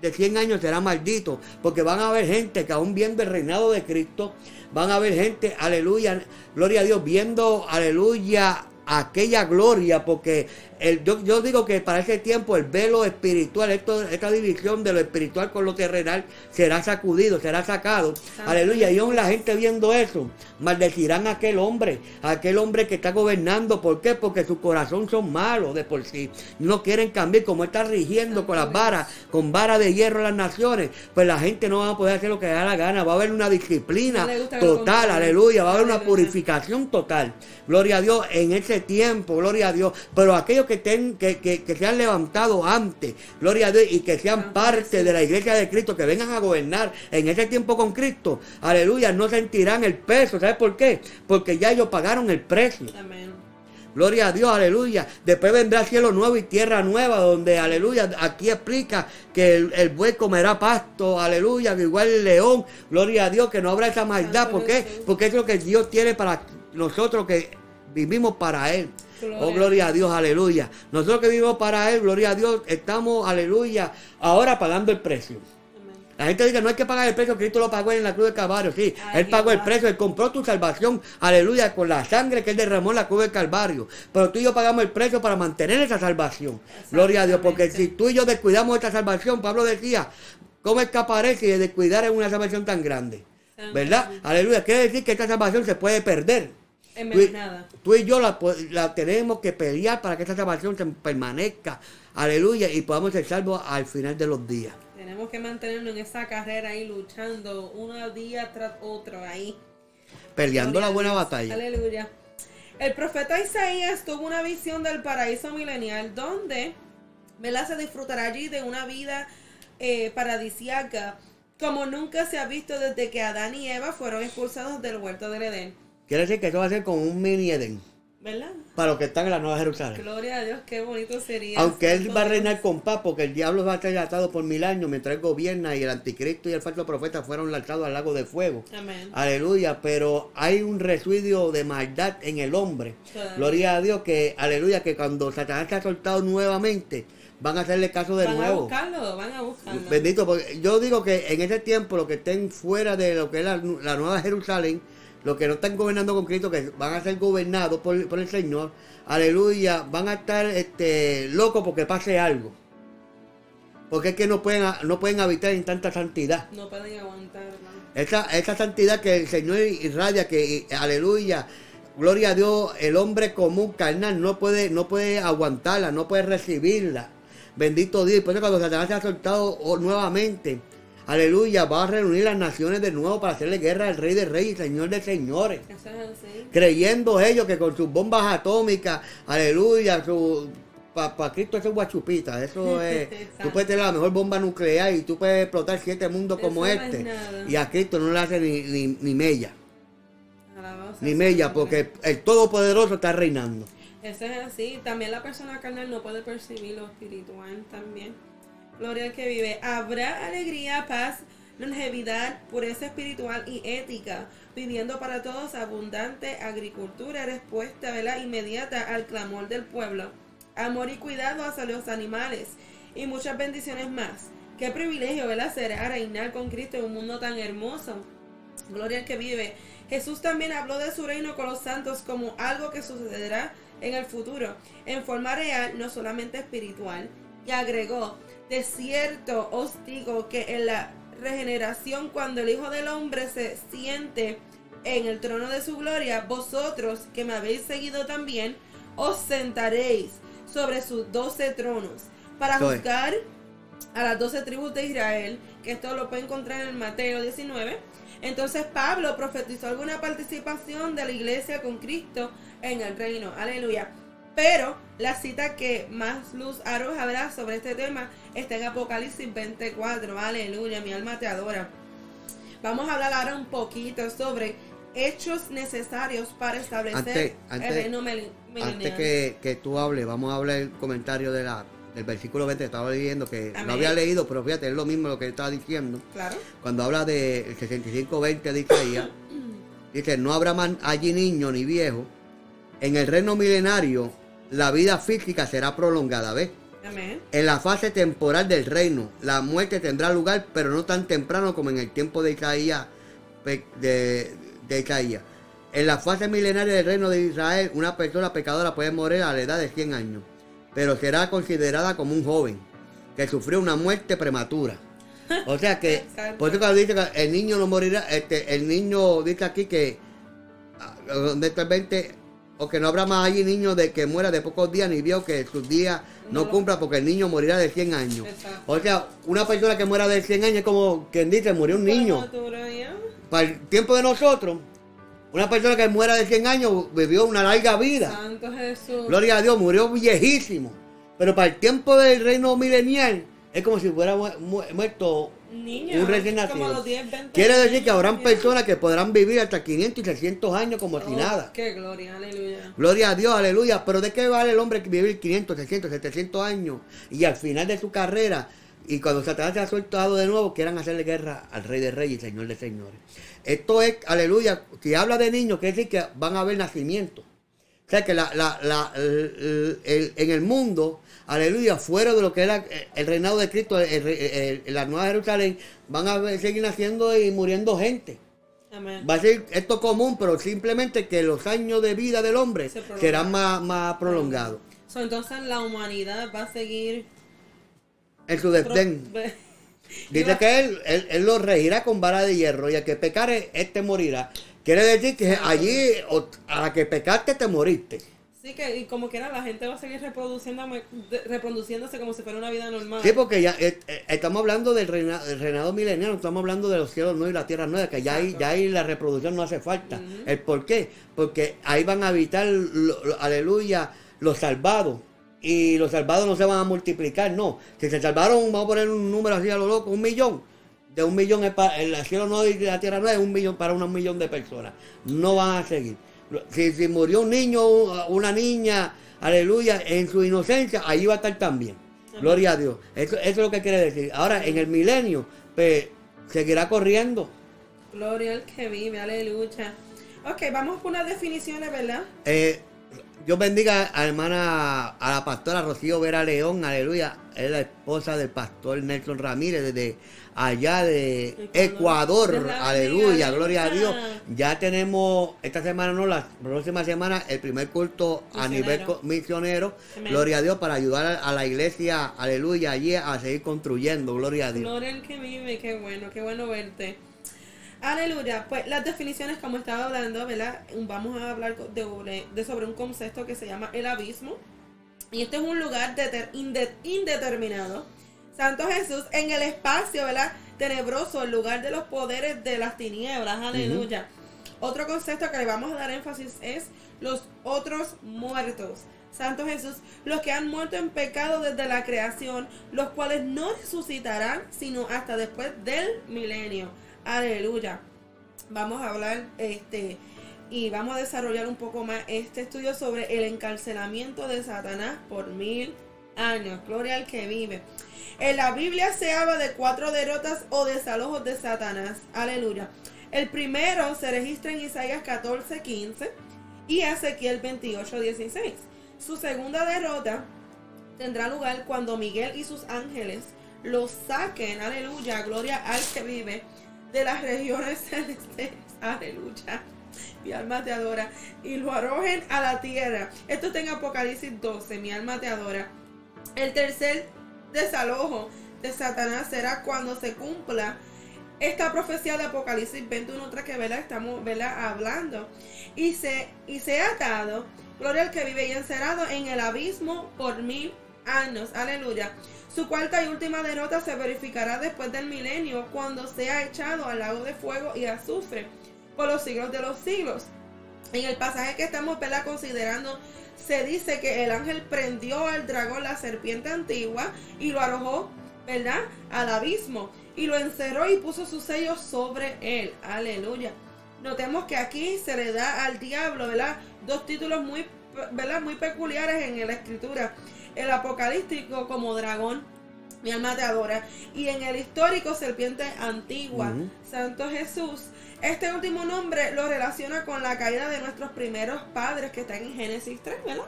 de 100 años será maldito, porque van a haber gente que aún viendo el reinado de Cristo, van a haber gente, aleluya, gloria a Dios, viendo, aleluya, aquella gloria, porque el, yo, yo digo que para ese tiempo el velo espiritual, esto, esta división de lo espiritual con lo terrenal, será sacudido, será sacado. Aleluya. Y aún la gente viendo eso, maldecirán a aquel hombre, a aquel hombre que está gobernando. ¿Por qué? Porque su corazón son malos de por sí. No quieren cambiar, como está rigiendo con las varas, con vara de hierro las naciones, pues la gente no va a poder hacer lo que da la gana. Va a haber una disciplina No total, aleluya. Va a haber una purificación total. Gloria a Dios en ese tiempo, gloria a Dios. Pero aquellos que, ten- que, que, que se han levantado antes, gloria a Dios, y que sean parte de la iglesia de Cristo, que vengan a gobernar en ese tiempo con Cristo, aleluya, no sentirán el peso. ¿Sabes por qué? Porque ya ellos pagaron el precio. Amén. Gloria a Dios, aleluya. Después vendrá cielo nuevo y tierra nueva, donde, aleluya, aquí explica que el, el buey comerá pasto, aleluya, que igual el león, gloria a Dios, que no habrá esa maldad. ¿Por qué? Porque es lo que Dios tiene para nosotros que vivimos para Él. Gloria Oh, gloria a Dios, aleluya. Nosotros que vivimos para Él, gloria a Dios, estamos, aleluya, ahora pagando el precio. La gente dice, no hay que pagar el precio, Cristo lo pagó en la cruz del Calvario. Sí, Ay, Él pagó el precio, Él compró tu salvación, aleluya, con la sangre que Él derramó en la cruz del Calvario. Pero tú y yo pagamos el precio para mantener esa salvación. Gloria a Dios, porque si tú y yo descuidamos esta salvación, Pablo decía, ¿cómo escaparé si de descuidar en una salvación tan grande? ¿Verdad? Aleluya, quiere decir que esta salvación se puede perder. En Tú, tú y yo la, la tenemos que pelear para que esta salvación se permanezca. Aleluya, y podamos ser salvos al final de los días. Tenemos que mantenernos en esa carrera ahí luchando uno día tras otro ahí. Peleando Gloria la buena batalla. Aleluya. El profeta Isaías tuvo una visión del paraíso milenial donde ¿verdad? se disfrutará allí de una vida eh, paradisiaca como nunca se ha visto desde que Adán y Eva fueron expulsados del huerto del Edén. Quiere decir que eso va a ser como un mini Edén ¿Verdad? para los que están en la Nueva Jerusalén. Gloria a Dios, qué bonito sería. Aunque él va a reinar con paz, porque el diablo va a estar atado por mil años mientras él gobierna y el anticristo y el falso profeta fueron lanzados al lago de fuego. Amén. Aleluya, pero hay un residuo de maldad en el hombre. Gloria a Dios que, aleluya, que cuando Satanás se ha soltado nuevamente, van a hacerle caso de Van a nuevo. buscarlo, van a buscarlo. Bendito, porque yo digo que en ese tiempo los que estén fuera de lo que es la, la Nueva Jerusalén, los que no están gobernando con Cristo, que van a ser gobernados por, por el Señor, aleluya, van a estar este, locos porque pase algo. Porque es que no pueden, no pueden habitar en tanta santidad. No pueden aguantar. Esa, esa santidad que el Señor irradia, que aleluya, gloria a Dios, el hombre común, carnal, no puede, no puede aguantarla, no puede recibirla. Bendito Dios. Y por eso cuando Satanás se ha soltado oh, nuevamente, aleluya, va a reunir las naciones de nuevo para hacerle guerra al Rey de Reyes y Señor de Señores. Eso es así. Creyendo ellos que con sus bombas atómicas, aleluya, su para Cristo eso es guachupita, eso es, tú puedes tener la mejor bomba nuclear y tú puedes explotar siete mundos como no este. Y a Cristo no le hace ni, ni, ni mella, ni mella, porque el Todopoderoso está reinando. Eso es así. También la persona carnal no puede percibir lo espiritual también. Gloria al que vive. Habrá alegría, paz, longevidad, pureza espiritual y ética, viviendo para todos abundante agricultura, respuesta ¿verdad? inmediata al clamor del pueblo, amor y cuidado hacia los animales y muchas bendiciones más. Qué privilegio, ¿verdad? Será reinar con Cristo en un mundo tan hermoso. Gloria al que vive. Jesús también habló de su reino con los santos como algo que sucederá en el futuro, en forma real, no solamente espiritual. Y agregó, de cierto os digo que en la regeneración, cuando el Hijo del Hombre se siente en el trono de su gloria, vosotros que me habéis seguido también, os sentaréis sobre sus doce tronos para juzgar a las doce tribus de Israel, que esto lo puede encontrar en el Mateo 19. Entonces Pablo profetizó alguna participación de la iglesia con Cristo en el reino. Aleluya. Pero la cita que más luz arrojará sobre este tema está en Apocalipsis 24. Aleluya, mi alma te adora. Vamos a hablar ahora un poquito sobre hechos necesarios para establecer Antes- antes- el reino mil- Antes milenial. que, que tú hables, vamos a hablar el comentario de la, del versículo 20 que estaba leyendo, que Amén. no había leído, pero fíjate, es lo mismo lo que él estaba diciendo. Claro. Cuando habla del 65-20 de Isaías, dice, no habrá más allí niño ni viejo. En el reino milenario, la vida física será prolongada, ¿ves? Amén. En la fase temporal del reino, la muerte tendrá lugar, pero no tan temprano como en el tiempo de Isaías. De, de Isaías. En la fase milenaria del reino de Israel, una persona pecadora puede morir a la edad de 100 años, pero será considerada como un joven que sufrió una muerte prematura. O sea que, por eso cuando dice que el niño no morirá, este, el niño dice aquí que ah, donde está el 20, o que no habrá más allí niño de que muera de pocos días ni vio que sus días no, No. cumpla porque el niño morirá de 100 años. Exacto. O sea, una persona que muera de 100 años es como quien dice, murió un niño. Para el tiempo de nosotros, una persona que muera de 100 años vivió una larga vida. Santo Jesús. Gloria a Dios, murió viejísimo. Pero para el tiempo del reino milenial es como si fuera mu- muerto Niño, un recién nacido. los 10, 20 Quiere decir que habrán personas que podrán vivir hasta 500 y 600 años como si Oh, nada. Qué gloria, aleluya. Gloria a Dios, aleluya. Pero ¿de qué vale el hombre que vivir 500, 600, 700 años y al final de su carrera y cuando Satanás se ha soltado de nuevo quieran hacerle guerra al Rey de Reyes y Señor de Señores? Esto es, aleluya, si habla de niños, quiere decir que van a haber nacimientos. O sea que la, la, la- el- el- en el mundo, aleluya, fuera de lo que era el reinado de Cristo, el- el- el- la nueva Jerusalén, van a seguir naciendo y muriendo gente. Amén. Va a ser esto común, pero simplemente que los años de vida del hombre Se serán más, más prolongados. So, entonces la humanidad va a seguir. En su desdén. Dice que él, él, él lo regirá con vara de hierro y el que pecare, este morirá. Quiere decir que allí, o- a la que pecaste, te moriste. Sí, que y como quiera la gente va a seguir reproduciendo, reproduciéndose como si fuera una vida normal. Sí, porque ya eh, eh, estamos hablando del reina- del reinado, milenial, no estamos hablando de los cielos nuevos y la tierra nueva, que ya ahí, ya ahí la reproducción no hace falta. ¿El por qué? Porque ahí van a habitar, lo- lo- aleluya, los salvados. Y los salvados no se van a multiplicar, no. Si se salvaron, vamos a poner un número así a lo loco, un millón. De un millón es para el cielo nuevo y la tierra nueva es un millón para un millón de personas. No van a seguir. Si, si murió un niño, una niña, aleluya, en su inocencia, ahí va a estar también. Gloria a Dios. Eso, eso es lo que quiere decir. Ahora, en el milenio, pues, seguirá corriendo. Gloria al que vive, aleluya. Ok, vamos con unas definiciones, ¿verdad? Eh, Dios bendiga a la hermana, a la pastora Rocío Vera León, aleluya. Es la esposa del pastor Nelson Ramírez desde allá de Ecuador. Aleluya, gloria a. Dios. Ya tenemos esta semana, no, la próxima semana, el primer culto a nivel misionero, Amén. gloria a Dios, para ayudar a, la iglesia, aleluya, allí a seguir construyendo, gloria a Dios. Gloria al que vive, qué bueno, qué bueno verte. Aleluya, pues las definiciones como estaba hablando, ¿verdad? Vamos a hablar de, de sobre un concepto que se llama el abismo. Y este es un lugar deter- inde- indeterminado. Santo Jesús en el espacio, ¿verdad? Tenebroso, el lugar de los poderes de las tinieblas, aleluya. Otro concepto que le vamos a dar énfasis es los otros muertos. Santo Jesús, los que han muerto en pecado desde la creación, los cuales no resucitarán sino hasta después del milenio. Aleluya. Vamos a hablar este y vamos a desarrollar un poco más este estudio sobre el encarcelamiento de Satanás por mil años. Gloria al que vive. En la Biblia se habla de cuatro derrotas o desalojos de Satanás. Aleluya. El primero se registra en Isaías 14, 15 y Ezequiel 28, 16. Su segunda derrota tendrá lugar cuando Miguel y sus ángeles los saquen, aleluya, gloria al que vive, de las regiones celestes, aleluya. Mi alma te adora. Y lo arrojen a la tierra. Esto está en Apocalipsis 12. Mi alma te adora. El tercer desalojo de Satanás será cuando se cumpla esta profecía de Apocalipsis 21, otra que ¿verdad? estamos ¿verdad? hablando. Y se, y se ha atado, gloria al que vive y encerrado en el abismo por mil años. Aleluya. Su cuarta y última derrota se verificará después del milenio, cuando sea echado al lago de fuego y azufre por los siglos de los siglos. En el pasaje que estamos ¿verdad? considerando, se dice que el ángel prendió al dragón, la serpiente antigua, y lo arrojó, ¿verdad?, al abismo, y lo encerró y puso su sello sobre él. Aleluya. Notemos que aquí se le da al diablo, ¿verdad?, dos títulos muy, ¿verdad? muy peculiares en la escritura. El apocalíptico como dragón, mi alma te adora. Y en el histórico, serpiente antigua. Santo Jesús. Este último nombre lo relaciona con la caída de nuestros primeros padres que están en Génesis 3, ¿verdad?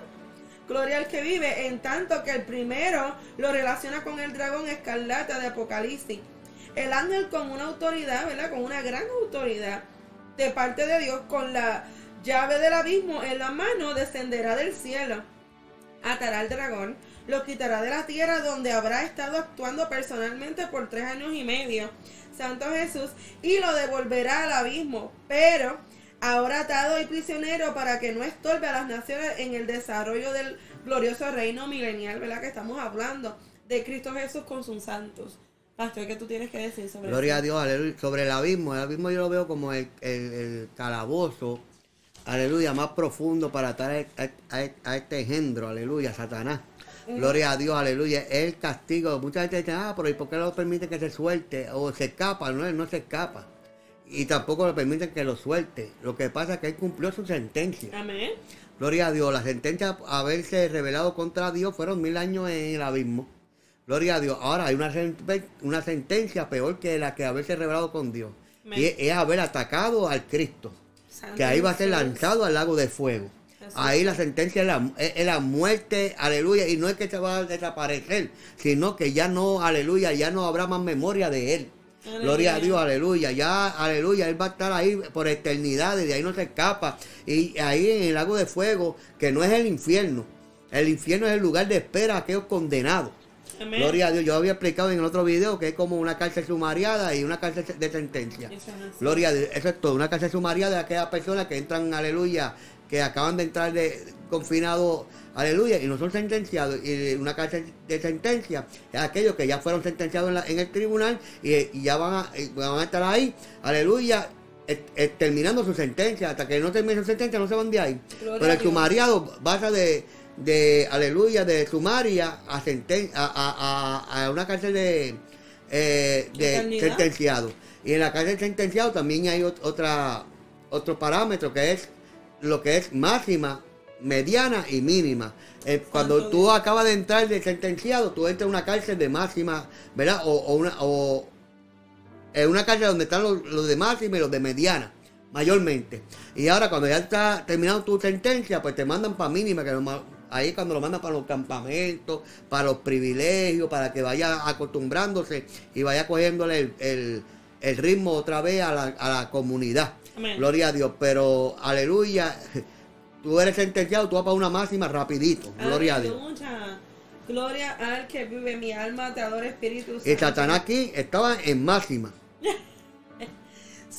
Gloria al que vive, en tanto que el primero lo relaciona con el dragón escarlata de Apocalipsis. El ángel con una autoridad, ¿verdad? Con una gran autoridad de parte de Dios, con la llave del abismo en la mano, descenderá del cielo atará al dragón, lo quitará de la tierra donde habrá estado actuando personalmente por tres años y medio, Santo Jesús, y lo devolverá al abismo, pero ahora atado y prisionero para que no estorbe a las naciones en el desarrollo del glorioso reino milenial, ¿verdad? Que estamos hablando de Cristo Jesús con sus santos. Pastor, ¿qué tú tienes que decir sobre Gloria a? Dios, aleluya. Sobre el abismo, el abismo yo lo veo como el, el- el calabozo, aleluya, más profundo para atar a, a- a este engendro, aleluya, Satanás. Gloria a Dios, aleluya. El castigo. Mucha gente dice, ah, pero ¿y por qué no permite que se suelte? O se escapa, no, él no se escapa. Y tampoco le permiten que lo suelte. Lo que pasa es que él cumplió su sentencia. Amén. Gloria a Dios. La sentencia a haberse revelado contra Dios fueron mil años en el abismo. Gloria a Dios. Ahora hay una, sen- una sentencia peor que la que haberse revelado con Dios. Amén. Y es, es haber atacado al Cristo. Santo Que ahí va a ser lanzado al lago de fuego. Ahí la sentencia es la, es- la muerte, aleluya, y no es que se va a desaparecer, sino que ya no, aleluya, ya no habrá más memoria de él. Aleluya. Gloria a Dios, aleluya. Ya, aleluya, Él va a estar ahí por eternidad, de ahí no se escapa. Y ahí en el lago de fuego, que no es el infierno. El infierno es el lugar de espera a aquellos condenados. Amén. Gloria a Dios. Yo había explicado en el otro video que es como una cárcel sumariada y una cárcel de sentencia. Eso es así. Gloria a Dios. Eso es todo. Una cárcel sumariada de aquellas personas que entran, aleluya, que acaban de entrar de confinados, aleluya, y no son sentenciados. Y una cárcel de sentencia es aquellos que ya fueron sentenciados en, la- en el tribunal y, y ya van a, van a estar ahí, aleluya, terminando su sentencia. Hasta que no termine su sentencia no se van de ahí. Gloria Pero el sumariado pasa de, de, aleluya, de sumaria a, senten- a, a- una cárcel de, eh, de sentenciado. Y en la cárcel sentenciado también hay ot- otra, otro parámetro que es lo que es máxima, mediana y mínima. Eh, cuando tú acabas de entrar de sentenciado, tú entras a una cárcel de máxima, ¿verdad? O, o una, o en una cárcel donde están los, los de máxima y los de mediana, mayormente. Y ahora cuando ya está terminado tu sentencia, pues te mandan para mínima, que lo ahí cuando lo mandan para los campamentos, para los privilegios, para que vaya acostumbrándose y vaya cogiéndole el, el- el ritmo otra vez a la, a la comunidad. Amén. Gloria a Dios, pero aleluya, tú eres sentenciado, tú vas para una máxima rapidito. Gloria a Dios. Gloria al que vive mi alma, te adora Espíritu Santo. Y Satanás aquí estaba en máxima.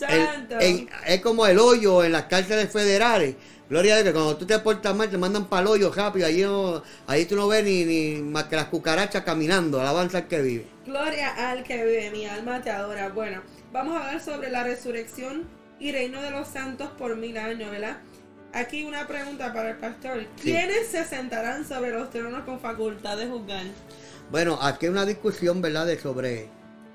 El- Santo. es como el hoyo en las cárceles federales. Gloria a Dios, que cuando tú te portas mal te mandan para el hoyo rápido. Ahí, no- ahí tú no ves ni, ni más que las cucarachas caminando. Alabanza al que vive. Gloria al que vive mi alma, te adora. Bueno, vamos a hablar sobre la resurrección y reino de los santos por mil años, ¿verdad? Aquí una pregunta para el pastor. Sí. ¿Quiénes se sentarán sobre los tronos con facultad de juzgar? Bueno, aquí hay una discusión, ¿verdad?, de sobre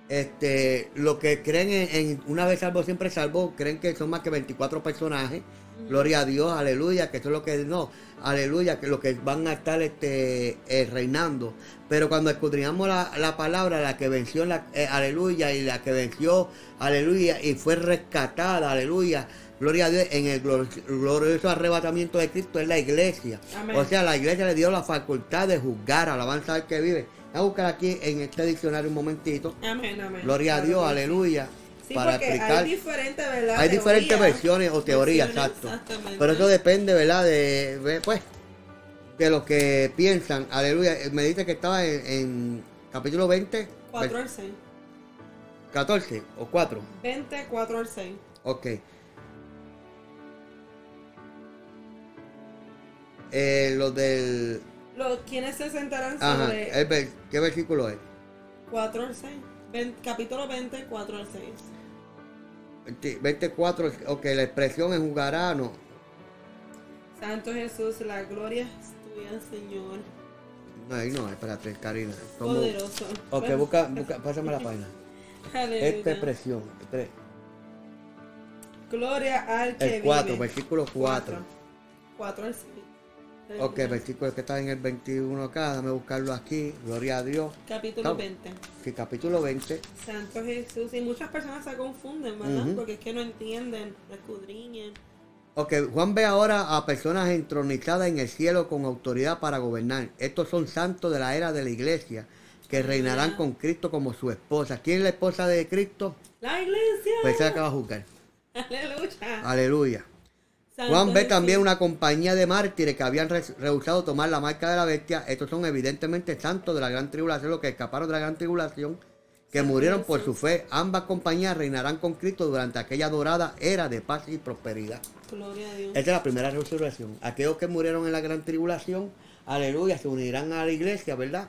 este lo que creen en, en una vez salvo, siempre salvo, creen que son más que 24 personajes. Gloria a Dios, aleluya, que eso es lo que no, aleluya, que lo que van a estar este eh, reinando. Pero cuando escudriñamos la, la palabra, la que venció, la, eh, aleluya, y la que venció, aleluya, y fue rescatada, aleluya, gloria a Dios, en el glor- glorioso arrebatamiento de Cristo es la iglesia. Amén. O sea, la iglesia le dio la facultad de juzgar, alabanza al que vive. Voy a buscar aquí en este diccionario un momentito. Amén, amén. Gloria a Dios, aleluya. Sí, para porque explicar. hay diferentes, ¿verdad? Hay diferentes versiones o teorías, exacto. Pero eso depende, ¿verdad? De, de, pues, de lo que piensan. Aleluya. Eh, Me dice que estaba en, en capítulo 20, 4 ver- al 6. 14 o 4. 20, 4 al 6. Ok. Eh, lo del... Los, ¿Quiénes se sentarán Ajá. sobre el ver- ¿Qué versículo es? 4 al 6? Ven- capítulo 20, 4 al 6. 20 24, ok, la expresión en jugará, no. Santo Jesús, la gloria es tuya, Señor. No, ahí no, espérate, Karina. Somos- Poderoso. Ok, Bueno, busca, busca, pásame la página. Aleluya. Esta expresión, tre- Gloria al que el 4, vive. versículo 4. 4 al 6. Ok, versículo que está en el 21 acá, dame buscarlo aquí, gloria a Dios. Capítulo Estamos- 20. Sí, capítulo 20. Santo Jesús. Y muchas personas se confunden, ¿verdad? Porque es que no entienden, escudriñen. Ok, Juan ve ahora a personas entronizadas en el cielo con autoridad para gobernar. Estos son santos de la era de la iglesia, que reinarán con Cristo como su esposa. ¿Quién es la esposa de Cristo? La iglesia. Pues que va a juzgar. Aleluya. Aleluya. Juan ve también una compañía de mártires que habían re- rehusado tomar la marca de la bestia. Estos son evidentemente santos de la gran tribulación, los que escaparon de la gran tribulación, que murieron por su fe. Ambas compañías reinarán con Cristo durante aquella dorada era de paz y prosperidad. Gloria a Dios. Esta es la primera resurrección. Aquellos que murieron en la gran tribulación, aleluya, se unirán a la iglesia, ¿verdad?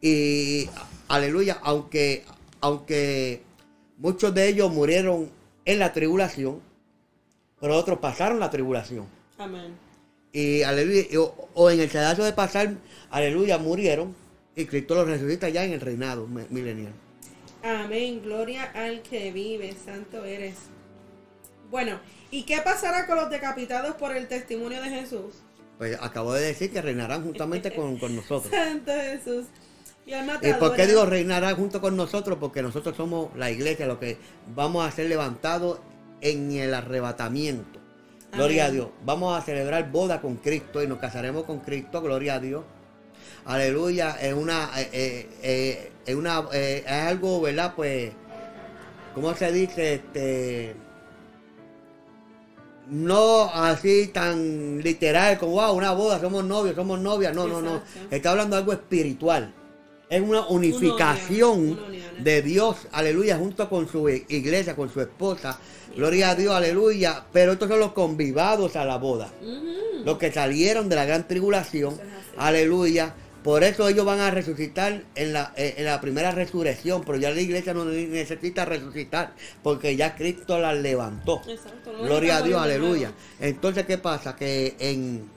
Y aleluya, aunque, aunque muchos de ellos murieron en la tribulación, pero otros pasaron la tribulación. Amén. Y aleluya, y- o, o en el pedazo de pasar, aleluya, murieron y Cristo los resucita ya en el reinado mi- milenial. Amén. Gloria al que vive. Santo eres. Bueno, ¿y qué pasará con los decapitados por el testimonio de Jesús? Pues acabo de decir que reinarán juntamente con, con nosotros. Santo Jesús. ¿Y por qué digo reinará junto con nosotros? Porque nosotros somos la iglesia, lo que vamos a ser levantados en el arrebatamiento. Gloria a. Dios. Vamos a celebrar boda con Cristo y nos casaremos con Cristo. Gloria a Dios. Aleluya. Es una, eh, eh, eh, es una, eh, es algo, ¿verdad? Pues, ¿cómo se dice? Este, no así tan literal como, wow, una boda, somos novios, somos novias. No, no, no. Está hablando de algo espiritual. Es una unificación de Dios, aleluya, junto con su iglesia, con su esposa. Gloria a Dios, aleluya. Pero estos son los convivados a la boda. Los que salieron de la gran tribulación. Aleluya. Por eso ellos van a resucitar en la, eh, en la primera resurrección. Pero ya la iglesia no necesita resucitar. Porque ya Cristo la levantó. Exacto, no Gloria a Dios, aleluya. Entonces, ¿qué pasa? Que en,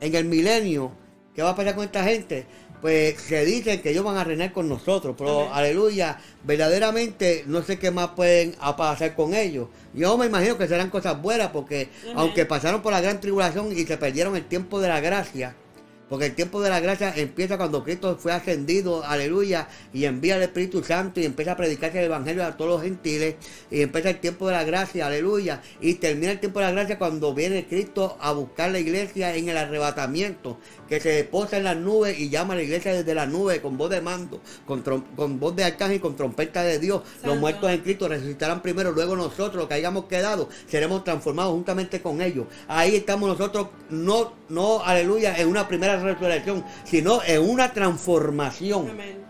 en el milenio, ¿qué va a pasar con esta gente? Pues se dice que ellos van a reinar con nosotros, pero Amén. aleluya, verdaderamente no sé qué más pueden a pasar con ellos. Yo me imagino que serán cosas buenas porque Amén. aunque pasaron por la gran tribulación y se perdieron el tiempo de la gracia, porque el tiempo de la gracia empieza cuando Cristo fue ascendido, aleluya, y envía el Espíritu Santo y empieza a predicarse el Evangelio a todos los gentiles, y empieza el tiempo de la gracia, aleluya, y termina el tiempo de la gracia cuando viene Cristo a buscar la iglesia en el arrebatamiento, que se posa en las nubes y llama a la iglesia desde las nubes con voz de mando, con, con voz de arcángel y con trompeta de Dios. Los muertos en Cristo resucitarán primero, luego nosotros, los que hayamos quedado, seremos transformados juntamente con ellos. Ahí estamos nosotros, no, no, aleluya, en una primera resurrección, sino en una transformación. Amén.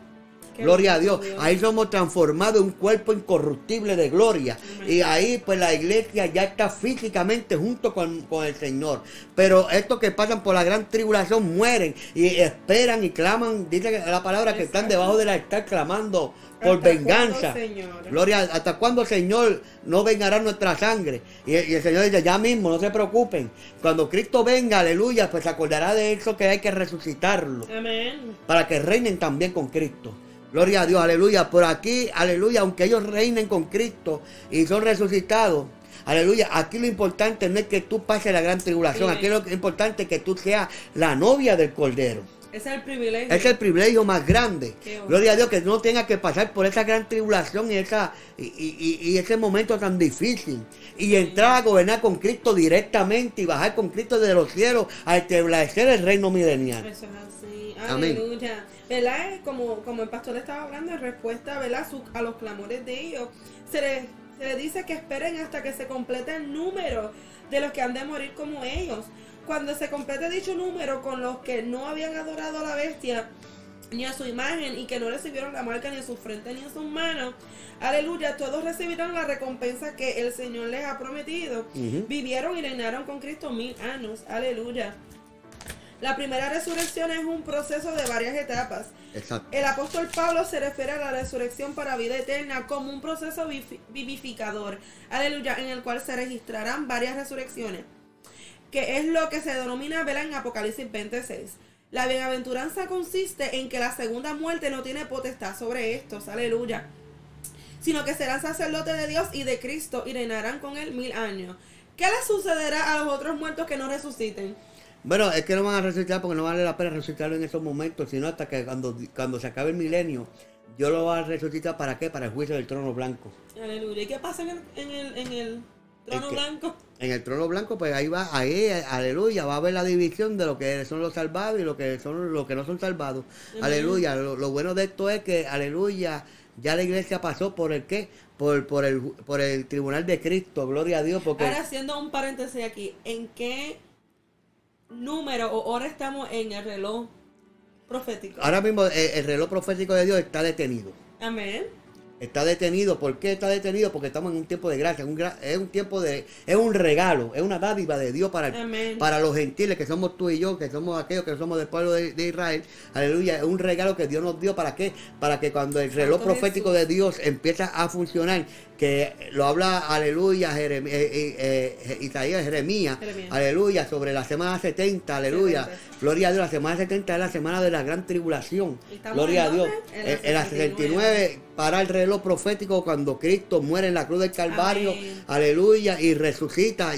Gloria a Dios. Ahí somos transformados en un cuerpo incorruptible de gloria. Y ahí pues la iglesia ya está físicamente junto con, con el Señor. Pero estos que pasan por la gran tribulación mueren y esperan y claman, dice la palabra que están debajo del altar clamando por ¿Hasta venganza. cuándo? Gloria, ¿hasta cuándo, Señor, no vengará nuestra sangre? Y, y el Señor dice, ya mismo, no se preocupen. Cuando Cristo venga, aleluya, pues se acordará de eso que hay que resucitarlo Amén. para que reinen también con Cristo. Gloria a Dios, aleluya. Por aquí, aleluya, aunque ellos reinen con Cristo y son resucitados, aleluya. Aquí lo importante no es que tú pases la gran tribulación, aquí lo importante es que tú seas la novia del Cordero. Es el privilegio. Es el privilegio más grande. Gloria a Dios que no tenga que pasar por esa gran tribulación y, esa, y, y- y- y ese momento tan difícil. Y entrar a gobernar con Cristo directamente y bajar con Cristo de los cielos a establecer el reino milenial. Eso es así. Amén. ¿Verdad? Como, como el pastor estaba hablando en respuesta ¿verdad? Su- a los clamores de ellos, se les, se les dice que esperen hasta que se complete el número de los que han de morir como ellos. Cuando se complete dicho número con los que no habían adorado a la bestia ni a su imagen y que no recibieron la marca ni en su frente ni en sus manos, aleluya, todos recibirán la recompensa que el Señor les ha prometido. Vivieron y reinaron con Cristo mil años, aleluya. La primera resurrección es un proceso de varias etapas. Exacto. El apóstol Pablo se refiere a la resurrección para vida eterna como un proceso vivi- vivificador, aleluya, en el cual se registrarán varias resurrecciones, que es lo que se denomina vela en Apocalipsis 26. La bienaventuranza consiste en que la segunda muerte no tiene potestad sobre estos, aleluya, sino que serán sacerdotes de Dios y de Cristo y reinarán con él mil años. ¿Qué le sucederá a los otros muertos que no resuciten? Bueno, es que no van a resucitar porque no vale la pena resucitarlo en esos momentos, sino hasta que cuando, cuando se acabe el milenio, Dios lo va a resucitar para qué? Para el juicio del trono blanco. Aleluya. ¿Y qué pasa en el, en el, en el trono Es que- blanco? En el trono blanco, pues ahí va, ahí, aleluya, va a haber la división de lo que son los salvados y lo que son los que no son salvados. Amén. Aleluya. Lo, lo bueno de esto es que, aleluya, ya la iglesia pasó por el qué? Por, por el por el tribunal de Cristo, gloria a Dios, porque Ahora haciendo un paréntesis aquí, ¿en qué número o hora estamos en el reloj profético? ahora mismo el, el reloj profético de Dios está detenido. Amén. Está detenido. ¿Por qué está detenido? Porque estamos en un tiempo de gracia. un gra- es un tiempo de. Es un regalo. Es una dádiva de Dios para, el- para los gentiles que somos tú y yo, que somos aquellos que somos del pueblo de, de Israel. Aleluya. Es un regalo que Dios nos dio. ¿Para qué? Para que cuando el reloj Santo profético Jesús. de Dios empieza a funcionar, que lo habla, aleluya, Jerem- eh, eh, eh, Isaías, Jeremías, Jeremías. aleluya, sobre la semana 70, aleluya. 70. Gloria a Dios, la semana 70 es la semana de la gran tribulación. ¿Estamos Gloria a Dios. En la En, en la 69 para el reloj profético cuando Cristo muere en la cruz del Calvario, Amén. aleluya, y resucita.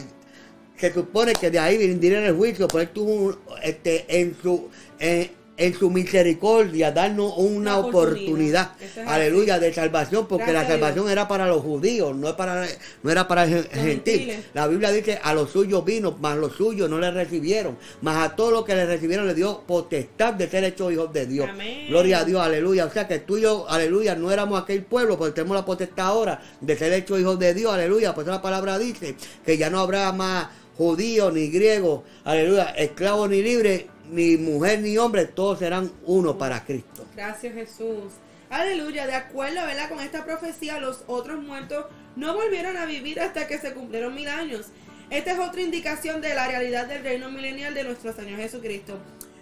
Se supone que de ahí vendría el juicio, pero él tuvo un- este, en su en, en su misericordia darnos una Una oportunidad. aleluya, de salvación, porque Gracias la salvación era para los judíos, no, es para, no era para el gen- gentil. gentiles. La Biblia dice, a los suyos vino, mas los suyos no le recibieron, mas a todos los que le recibieron le dio potestad de ser hechos hijos de Dios. Amén. Gloria a Dios, aleluya. O sea que tú y yo, aleluya, no éramos aquel pueblo, porque tenemos la potestad ahora de ser hechos hijos de Dios, aleluya. Pues la palabra dice que ya no habrá más judío ni griego, aleluya, esclavo ni libre, ni mujer ni hombre, todos serán uno para Cristo. Gracias Jesús. Aleluya, de acuerdo ¿verdad? con esta profecía, los otros muertos no volvieron a vivir hasta que se cumplieron mil años. Esta es otra indicación de la realidad del reino milenial de nuestro Señor Jesucristo.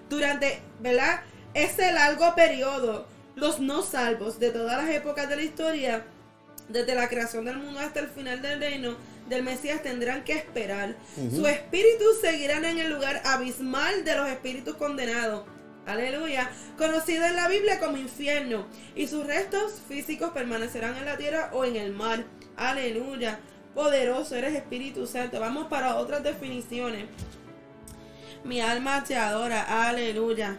Durante, ¿verdad? Ese largo periodo, los no salvos de todas las épocas de la historia, desde la creación del mundo hasta el final del reino del Mesías tendrán que esperar. Su espíritu seguirán en el lugar abismal de los espíritus condenados. Aleluya. Conocido en la Biblia como infierno. Y sus restos físicos permanecerán en la tierra o en el mar. Aleluya. Poderoso eres Espíritu Santo. Vamos para otras definiciones. Mi alma te adora. Aleluya.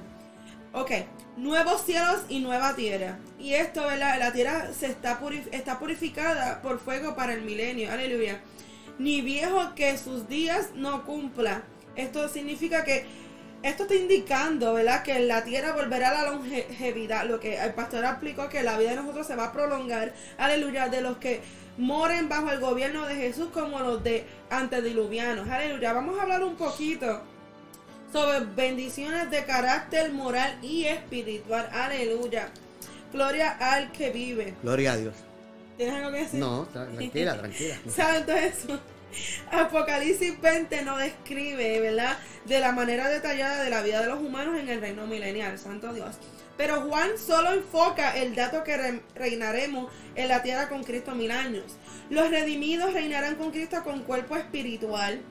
Ok, nuevos cielos y nueva tierra. Y esto, ¿verdad? La tierra se está, purif- está purificada por fuego para el milenio. Aleluya. Ni viejo que sus días no cumpla. Esto significa que esto está indicando, ¿verdad? Que la tierra volverá a la longevidad. Lo que el pastor explicó que la vida de nosotros se va a prolongar. Aleluya. De los que moren bajo el gobierno de Jesús como los de antediluvianos. Aleluya. Vamos a hablar un poquito sobre bendiciones de carácter moral y espiritual. Aleluya. Gloria al que vive. Gloria a Dios. ¿Tienes algo que decir? No, tra- tranquila, tranquila. Santo Jesús. Apocalipsis 20 nos describe, ¿verdad? De la manera detallada de la vida de los humanos en el reino milenial. Santo Dios. Pero Juan solo enfoca el dato que re- reinaremos en la tierra con Cristo mil años. Los redimidos reinarán con Cristo con cuerpo espiritual.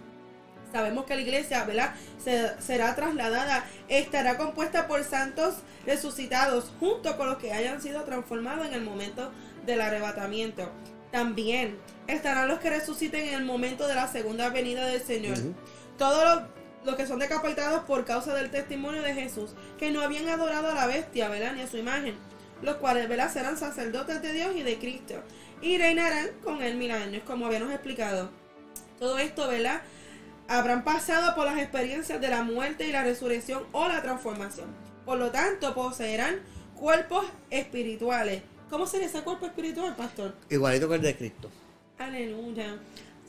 Sabemos que la iglesia, ¿verdad? Se- será trasladada, estará compuesta por santos resucitados junto con los que hayan sido transformados en el momento del arrebatamiento. También estarán los que resuciten en el momento de la segunda venida del Señor. Ujú. Todos los, los que son decapitados por causa del testimonio de Jesús, que no habían adorado a la bestia, ¿verdad? Ni a su imagen, los cuales, ¿verdad? Serán sacerdotes de Dios y de Cristo. Y reinarán con él mil años, como habíamos explicado. Todo esto, ¿verdad? Habrán pasado por las experiencias de la muerte y la resurrección o la transformación. Por lo tanto, poseerán cuerpos espirituales. ¿Cómo sería ese cuerpo espiritual, pastor? Igualito que el de Cristo. Aleluya.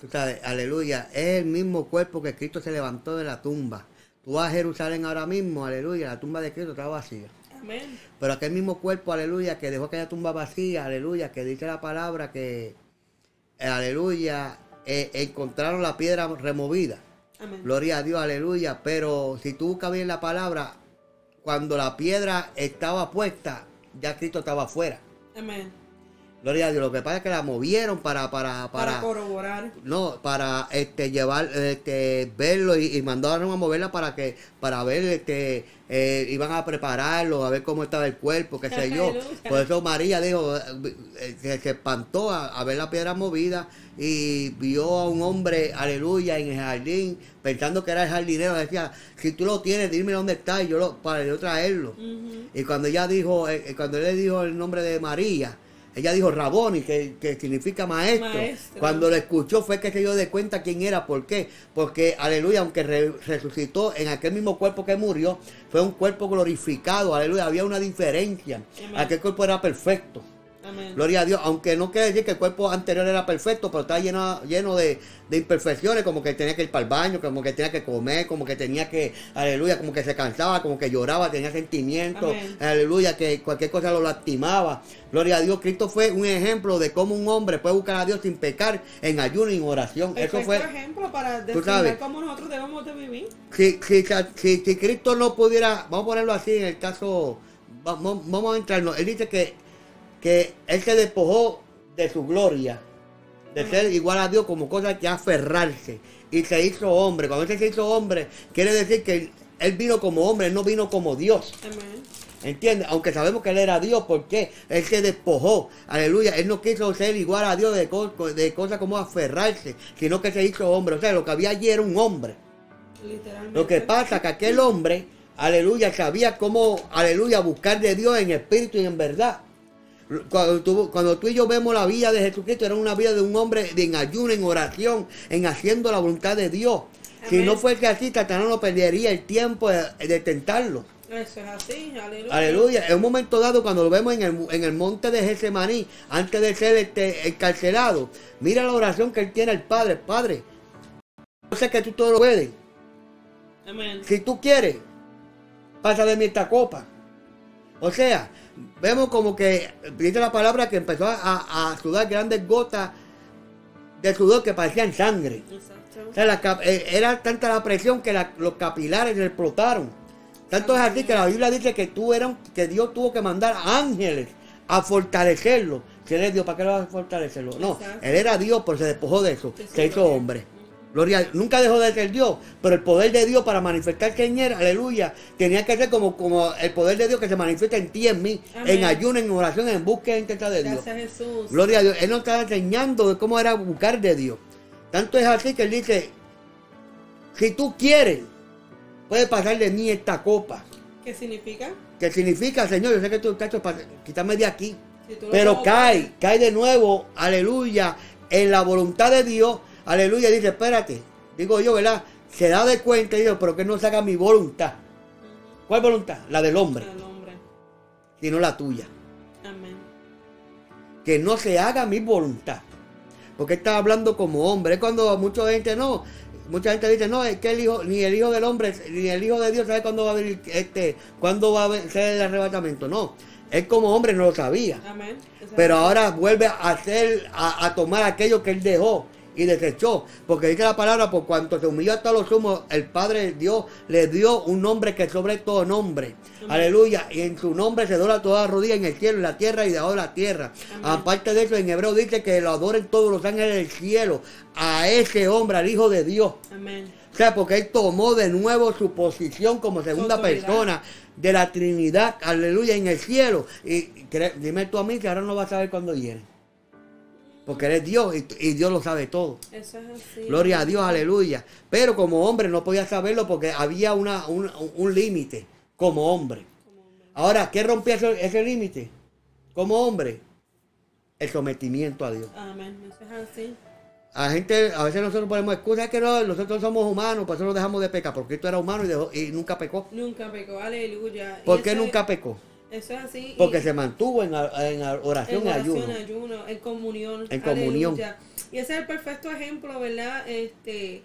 Tú sabes, aleluya, es el mismo cuerpo que Cristo se levantó de la tumba. Tú vas a Jerusalén ahora mismo, aleluya, la tumba de Cristo está vacía. Amén. Pero aquel mismo cuerpo, aleluya, que dejó aquella tumba vacía, aleluya, que dice la palabra que, aleluya, eh, encontraron la piedra removida. Amén. Gloria a Dios, aleluya. Pero si tú buscas bien la palabra, cuando la piedra estaba puesta, ya Cristo estaba afuera. Amén. Gloria a Dios. Lo que pasa es que la movieron para, para, Para, para, corroborar. no, para este llevar, este, verlo y, y mandaron a moverla para que, para ver, este, eh, iban a prepararlo, a ver cómo estaba el cuerpo, qué sé yo. Por eso María dijo, eh, que se espantó a, a ver la piedra movida y vio a un hombre, aleluya, en el jardín, pensando que era el jardinero, decía, si tú lo tienes, dime dónde está y yo lo, para yo traerlo. Y cuando ella dijo, eh, eh, cuando él le dijo el nombre de María, ella dijo Raboni, que, que significa maestro. Maestro. Cuando lo escuchó fue que se dio de cuenta quién era. ¿Por qué? Porque, aleluya, aunque re- resucitó en aquel mismo cuerpo que murió, fue un cuerpo glorificado. Aleluya, había una diferencia. Amén. Aquel cuerpo era perfecto. Amén. Gloria a Dios, aunque no quiere decir que el cuerpo anterior era perfecto, pero está lleno, lleno de, de imperfecciones, como que tenía que ir para el baño, como que tenía que comer, como que tenía que, aleluya, como que se cansaba, como que lloraba, tenía sentimientos, Amén. aleluya, que cualquier cosa lo lastimaba. Gloria a Dios, Cristo fue un ejemplo de cómo un hombre puede buscar a Dios sin pecar en ayuno y en oración. Eso fue, ejemplo para cómo nosotros debemos de vivir. si, si, si, si Cristo no pudiera, vamos a ponerlo así en el caso, vamos, vamos a entrarnos, él dice que, que él se despojó de su gloria, de ser igual a Dios como cosa que aferrarse, y se hizo hombre. Cuando él se hizo hombre, quiere decir que él, vino como hombre, él no vino como Dios. Amén. ¿Entiendes? Aunque sabemos que él era Dios, ¿por qué? Él se despojó. Aleluya. Él no quiso ser igual a Dios de, co- de cosas como aferrarse, sino que se hizo hombre. O sea, lo que había allí era un hombre. Literalmente. Lo que pasa que aquel hombre, aleluya, sabía cómo, aleluya, buscar de Dios en espíritu y en verdad. Cuando tú, cuando tú y yo vemos la vida de Jesucristo, era una vida de un hombre en ayuno, en oración, en haciendo la voluntad de Dios. Si no fuese así, Satanás no perdería el tiempo de, de tentarlo. Eso es así, aleluya. Aleluya. En un momento dado, cuando lo vemos en el, en el monte de Getsemaní, antes de ser este, encarcelado, mira la oración que él tiene al Padre. Padre, yo sé que tú todo lo puedes. Amén. Si tú quieres, pasa de mí esta copa. O sea, vemos como que, dice la palabra, que empezó a, a sudar grandes gotas de sudor que parecían sangre. O Exacto. sea, la cap- eh, era tanta la presión que la- los capilares le explotaron. Tanto es así que la Biblia dice que, tú eran, que Dios tuvo que mandar ángeles a fortalecerlo. Si él es Dios, ¿para qué lo va a fortalecerlo? No, Exacto. él era Dios, pero se despojó de eso. Se hizo hombre. Gloria a Dios. Nunca dejó de ser Dios, pero el poder de Dios para manifestarse en él, aleluya, tenía que ser como, como el poder de Dios que se manifiesta en ti, en mí, Amén. en ayuno, en oración, en búsqueda intensa de Dios. Gracias Jesús. Gloria a Dios. Él nos está enseñando de cómo era buscar de Dios. Tanto es así que él dice, si tú quieres, puedes pasar de mí esta copa. ¿Qué significa? Que significa, Señor, yo sé que tú estás para quitarme de aquí. Si Pero cae, cae de nuevo, aleluya, en la voluntad de Dios. Aleluya, dice, espérate. Digo yo, ¿verdad? Se da de cuenta y dice, pero que no se haga mi voluntad. ¿Cuál voluntad? La del hombre, al hombre. sino la tuya. Amén. que no se haga mi voluntad. Porque está hablando como hombre. Es cuando mucha gente no, mucha gente dice, no, es que el hijo, ni el hijo del hombre, ni el hijo de Dios sabe cuándo va a venir este, cuándo va a ser el arrebatamiento. No, él como hombre no lo sabía. Amén. Pero ahora vuelve a hacer, a, a tomar aquello que él dejó y desechó. Porque dice la palabra, por cuanto se humilló hasta los sumos, el Padre Dios le dio un nombre que sobre todo nombre. Aleluya. Y en su nombre se dobla toda rodilla en el cielo, en la tierra y debajo de la tierra. Amén. Aparte de eso, en hebreo dice que lo adoren todos los ángeles del cielo. A ese hombre, al Hijo de Dios. Amén. O sea, porque él tomó de nuevo su posición como segunda persona de la Trinidad, aleluya, en el cielo. Y dime tú a mí que ahora no vas a saber cuándo viene. Porque él es Dios y, y Dios lo sabe todo. Eso es así. Gloria a Dios, aleluya. Pero como hombre no podía saberlo porque había una, un, un límite como hombre. Ahora, ¿qué rompía ese, ese límite? Como hombre, el sometimiento a Dios. Amén. Eso es así. A gente, a veces nosotros ponemos excusas que no, nosotros somos humanos, por eso nos dejamos de pecar, porque Cristo era humano y, dejó- y nunca pecó. Nunca pecó. Aleluya. ¿Por qué nunca pecó? Eso es así. Porque y- se mantuvo en, en oración en oración, ayuno. ayuno, en comunión. En comunión. Aleluya. Y ese es el perfecto ejemplo, ¿verdad? Este,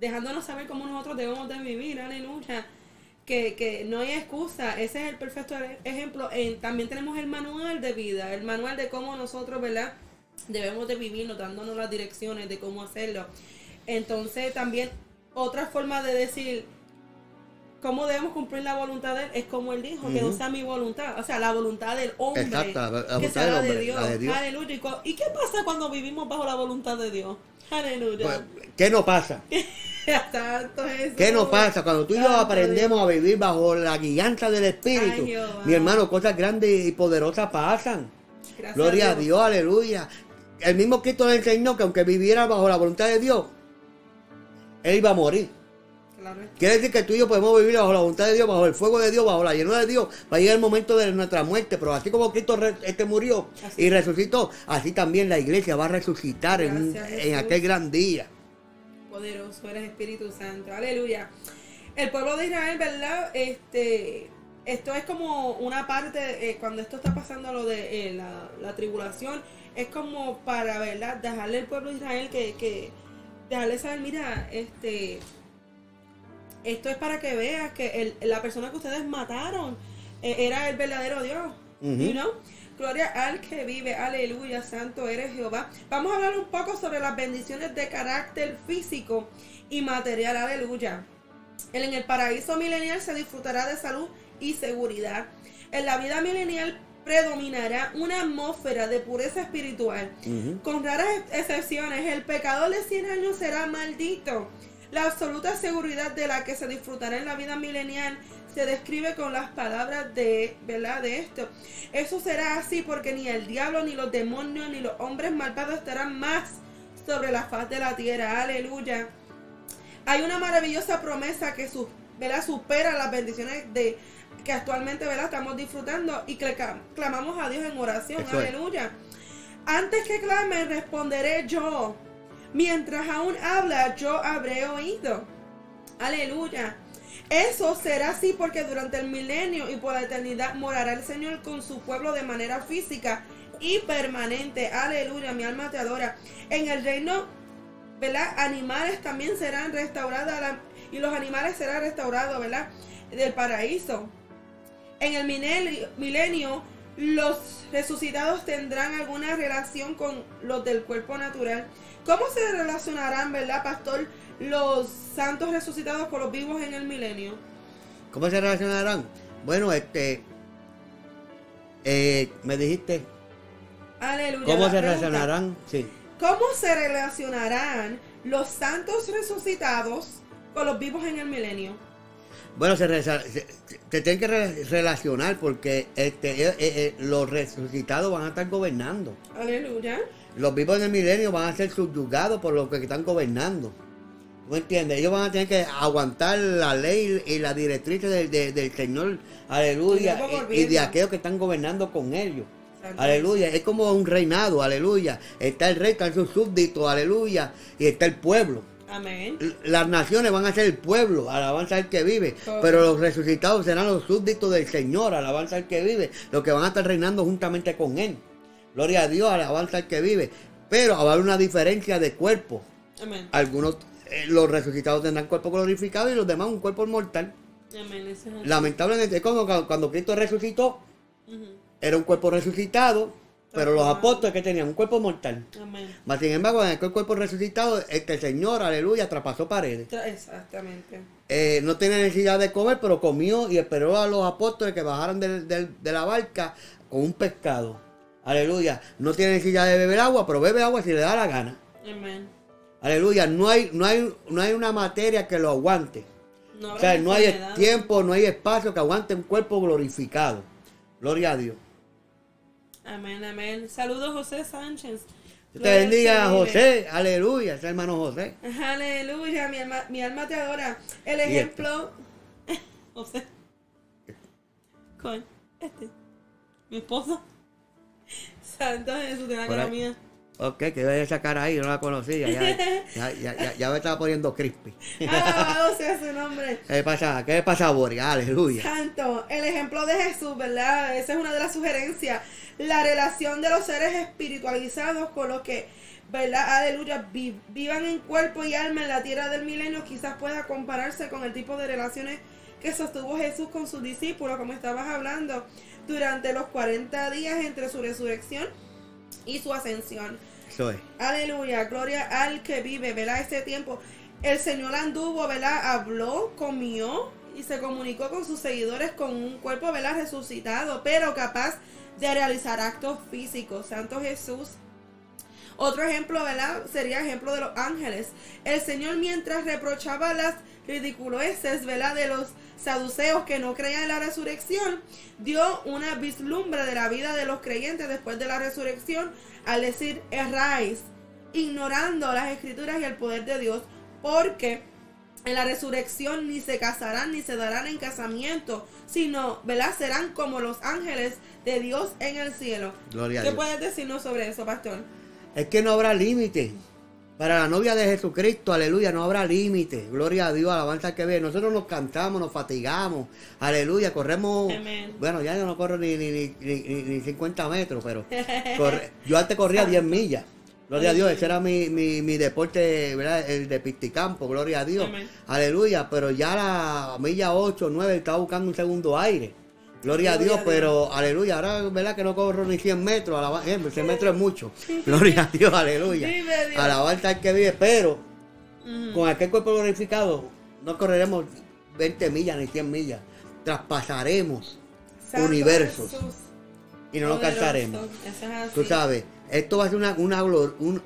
dejándonos saber cómo nosotros debemos de vivir, aleluya. Que, que no hay excusa, ese es el perfecto e- ejemplo. En- también tenemos el manual de vida, el manual de cómo nosotros, ¿verdad? Debemos de vivirnos, dándonos las direcciones de cómo hacerlo. Entonces también otra forma de decir cómo debemos cumplir la voluntad de él es como él dijo, que no sea mi voluntad, o sea, la voluntad del hombre. Exacto, la- la que sea la de Dios. la de Dios. Aleluya. ¿Y cu- ¿Y qué pasa cuando vivimos bajo la voluntad de Dios? Aleluya. Pues, ¿Qué no pasa? ¿Qué nos pasa? Cuando tú y yo aprendemos a vivir bajo la guianza del Espíritu, Ay, mi hermano, cosas grandes y poderosas pasan. Gracias Gloria a Dios, aleluya. El mismo Cristo le enseñó que aunque viviera bajo la voluntad de Dios, Él iba a morir. Claro. Quiere decir que tú y yo podemos vivir bajo la voluntad de Dios, bajo el fuego de Dios, bajo la llenura de Dios. Va a llegar el momento de nuestra muerte, pero así como Cristo este murió Así. y resucitó, así también la iglesia va a resucitar en, aquel gran día. Poderoso eres Espíritu Santo. Aleluya. El pueblo de Israel, ¿verdad? Este, esto es como una parte, eh, cuando esto está pasando lo de eh, la, la tribulación, es como para, ¿verdad? Dejarle al pueblo de Israel que, que dejarle saber, mira, este, esto es para que veas que el- la persona que ustedes mataron eh, era el verdadero Dios. Ujú. You know? Gloria al que vive, aleluya, santo eres Jehová. Vamos a hablar un poco sobre las bendiciones de carácter físico y material, aleluya. En el paraíso milenial se disfrutará de salud y seguridad. En la vida milenial predominará una atmósfera de pureza espiritual. Con raras excepciones, el pecador de 100 años será maldito. La absoluta seguridad de la que se disfrutará en la vida milenial se describe con las palabras de, ¿verdad? De esto. Eso será así porque ni el diablo, ni los demonios, ni los hombres malvados estarán más sobre la faz de la tierra. Aleluya. Hay una maravillosa promesa que sus ¿verdad? supera las bendiciones de que actualmente ¿verdad? estamos disfrutando y que clamamos a Dios en oración. Eso es. Aleluya. Antes que clame, responderé yo. Mientras aún habla, yo habré oído. Aleluya. Eso será así porque durante el milenio y por la eternidad morará el Señor con su pueblo de manera física y permanente. Aleluya, mi alma te adora. En el reino, ¿verdad? Animales también serán restaurados y los animales serán restaurados, ¿verdad? Del paraíso. En el milenio, los resucitados tendrán alguna relación con los del cuerpo natural. ¿Cómo se relacionarán, verdad, pastor, los santos resucitados con los vivos en el milenio? ¿Cómo se relacionarán? Bueno, este. eh, me dijiste. Aleluya. ¿Cómo se pregunta, relacionarán? Sí. ¿Cómo se relacionarán los santos resucitados con los vivos en el milenio? Bueno, se, se- se- tienen que re- relacionar porque este, eh, eh, los resucitados van a estar gobernando. Aleluya. Los vivos en el milenio van a ser subyugados por los que están gobernando. ¿Tú me entiendes? Ellos van a tener que aguantar la ley y la directriz del, de- del Señor, aleluya, y- de aquellos que están gobernando con ellos. Aleluya, es como un reinado, aleluya. Está el rey, están sus súbditos, aleluya, y está el pueblo. Amén. Las naciones van a ser el pueblo, alabanza al que vive, pero los resucitados serán los súbditos del Señor, alabanza al que vive, los que van a estar reinando juntamente con Él. Gloria a Dios, alabanza al que vive. Pero va a haber una diferencia de cuerpo. Amén. Algunos, eh, los resucitados tendrán cuerpo glorificado y los demás un cuerpo mortal. Amén. Lamentablemente, es como cuando- Cristo resucitó, era un cuerpo resucitado, pero los apóstoles que tenían un cuerpo mortal. Amén. Mas sin embargo, en aquel cuerpo resucitado, este Señor, aleluya, traspasó paredes. Exactamente. Eh, no tenía necesidad de comer, pero comió y esperó a los apóstoles que bajaran de la barca con un pescado. Aleluya. No tiene necesidad de beber agua, pero bebe agua si le da la gana. Amén. Aleluya. No hay, no hay, no hay una materia que lo aguante. No O sea, no hay tiempo, no hay espacio que aguante un cuerpo glorificado. Gloria a Dios. Amén, amén. Saludos, José Sánchez. Te Gloria bendiga. José. Aleluya. Ese hermano José. Aleluya, mi alma, mi alma te adora. El este? ejemplo. José. Con este. Mi esposo. Santo Jesús de la Por cara mía. Ok, que ve esa cara ahí, no la conocía. Ya, ya, ya, ya- ya me estaba poniendo crispy. Alabado sea su nombre. ¿Qué pasa? ¿Qué pasa? Aleluya. Santo, el ejemplo de Jesús, ¿verdad? Esa es una de las sugerencias. La relación de los seres espiritualizados con los que, ¿verdad? Aleluya, vi- vivan en cuerpo y alma en la tierra del milenio, quizás pueda compararse con el tipo de relaciones que sostuvo Jesús con sus discípulos, como estabas hablando, durante los 40 días entre su resurrección y su ascensión. Es. Aleluya, gloria al que vive, ¿verdad? Este tiempo. El Señor anduvo, ¿verdad? Habló, comió y se comunicó con sus seguidores con un cuerpo, ¿verdad? Resucitado, pero capaz de realizar actos físicos. Santo Jesús. Otro ejemplo, ¿verdad? Sería ejemplo de los ángeles. El Señor mientras reprochaba las ridiculeces, ¿verdad? De los saduceos que no creían en la resurrección, dio una vislumbre de la vida de los creyentes después de la resurrección al decir erráis, ignorando las escrituras y el poder de Dios, porque en la resurrección ni se casarán ni se darán en casamiento, sino, ¿verdad? Serán como los ángeles de Dios en el cielo. Gloria a ¿Qué Dios. puedes decirnos sobre eso, pastor? Es que no habrá límite. Para la novia de Jesucristo, aleluya, no habrá límite. Gloria a Dios, alabanza al que ve. Nosotros nos cansamos, nos fatigamos, aleluya, corremos. Bueno, ya yo no corro ni, ni, ni, ni- ni- ni 50 metros, pero corre- yo antes corría 10 millas. Gloria a Dios, ese era mi, mi, mi deporte, ¿verdad? El de pisticampo, gloria a Dios. Aleluya, pero ya la milla 8, 9 estaba buscando un segundo aire. Gloria a Dios, pero aleluya, ahora verdad que no corro ni 100 metros, alaba- eh, 100 metros es mucho. Gloria a Dios, aleluya. Vive Dios. Alabanza al que vive, pero Ujú. con aquel cuerpo glorificado no correremos 20 millas ni 100 millas. Traspasaremos Santo universos Jesús. y no nos cansaremos. Es. Tú sabes, esto va a ser una, una un-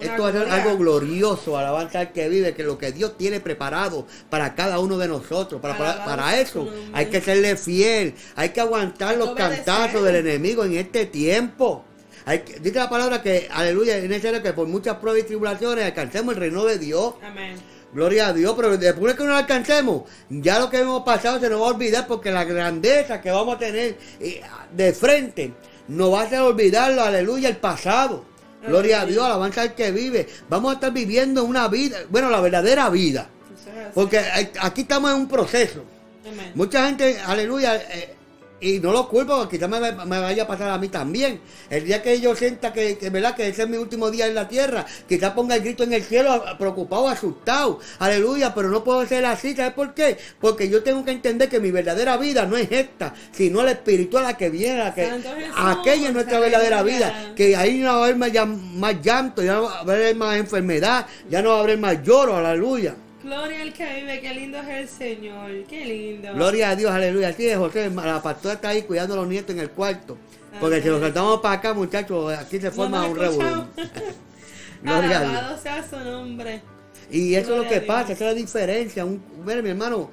esto va a ser gloria. algo glorioso, alabanza al que vive, que lo que Dios tiene preparado para cada uno de nosotros. Para, para, eso hay que serle fiel, hay que aguantar los cantazos del enemigo en este tiempo. Hay que, dice la palabra que, aleluya, es necesario que por muchas pruebas y tribulaciones alcancemos el reino de Dios. Amén. Gloria a Dios, pero después de que no lo alcancemos, ya lo que hemos pasado se nos va a olvidar porque la grandeza que vamos a tener eh, de frente nos va a hacer olvidarlo, aleluya, el pasado. Gloria a Dios, alabanza al que vive. Vamos a estar viviendo una vida, bueno, la verdadera vida. Porque aquí estamos en un proceso. Mucha gente, aleluya, eh, y no lo culpo, porque quizás me, me vaya a pasar a mí también. El día que yo sienta que, que, ¿verdad? que ese es mi último día en la tierra, quizás ponga el grito en el cielo, preocupado, asustado, aleluya, pero no puedo ser así, ¿sabes por qué? Porque yo tengo que entender que mi verdadera vida no es esta, sino la espiritual, la que viene, la que, Jesús, aquella es nuestra verdadera vida, que ahí no va a haber más, más llanto, ya no va a haber más enfermedad, ya no va a haber más lloro, aleluya. Gloria al que vive, qué lindo es el Señor, qué lindo. Gloria a Dios, aleluya. Así es, José, la pastora está ahí cuidando a los nietos en el cuarto. Porque si nos saltamos para acá, muchachos, aquí se forma un escuchamos. Gloria a Dios. Sea su nombre. Y eso es lo que pasa, esa es la diferencia. Un, mira, mi hermano,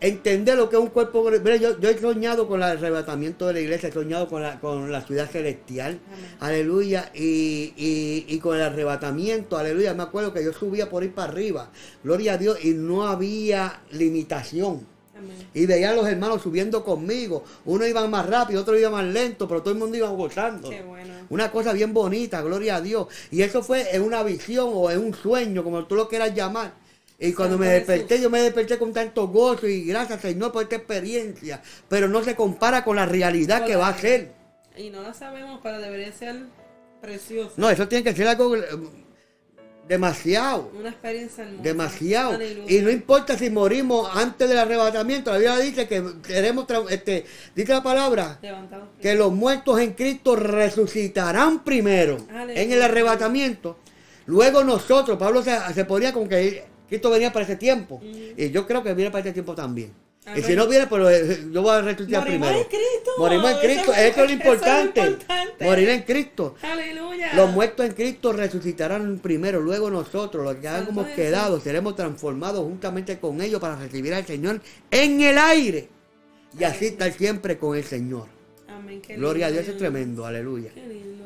entender lo que es un cuerpo. Mira, yo, yo he soñado con el arrebatamiento de la iglesia, he soñado con la, con la ciudad celestial. Amén. Aleluya. Y, y, y con el arrebatamiento, aleluya. Me acuerdo que yo subía por ahí para arriba. Gloria a Dios. Y no había limitación. Amén. Y veía a los hermanos subiendo conmigo. Uno iba más rápido, otro iba más lento, pero todo el mundo iba gozando. Qué bueno. Una cosa bien bonita, gloria a Dios. Y eso fue en una visión o en un sueño, como tú lo quieras llamar. Y cuando me desperté, yo me desperté con tanto gozo y gracias Señor por esta experiencia. Pero no se compara con la realidad que va a ser. Y no la sabemos, pero debería ser precioso. No, eso tiene que ser algo eh, demasiado. Una experiencia hermosa. Demasiado. Aleluya. Y no importa si morimos antes del arrebatamiento. La Biblia dice que queremos, este, dice la palabra, que los muertos en Cristo resucitarán primero Aleluya. en el arrebatamiento. Luego nosotros, Pablo se, se ponía como que Cristo venía para ese tiempo. Y yo creo que viene para ese tiempo también. Y Amén. si no viene, pues eh, yo voy a resucitar Morimos primero. en Cristo. Morimos en Cristo. Eso, es lo importante. importante. Morir en Cristo. Aleluya. Los muertos en Cristo resucitarán primero, luego nosotros, los que hayamos quedado, seremos transformados juntamente con ellos para recibir al Señor en el aire. Y así estar siempre con el Señor. Amén. Qué Gloria a. Dios, es tremendo, aleluya. Qué lindo.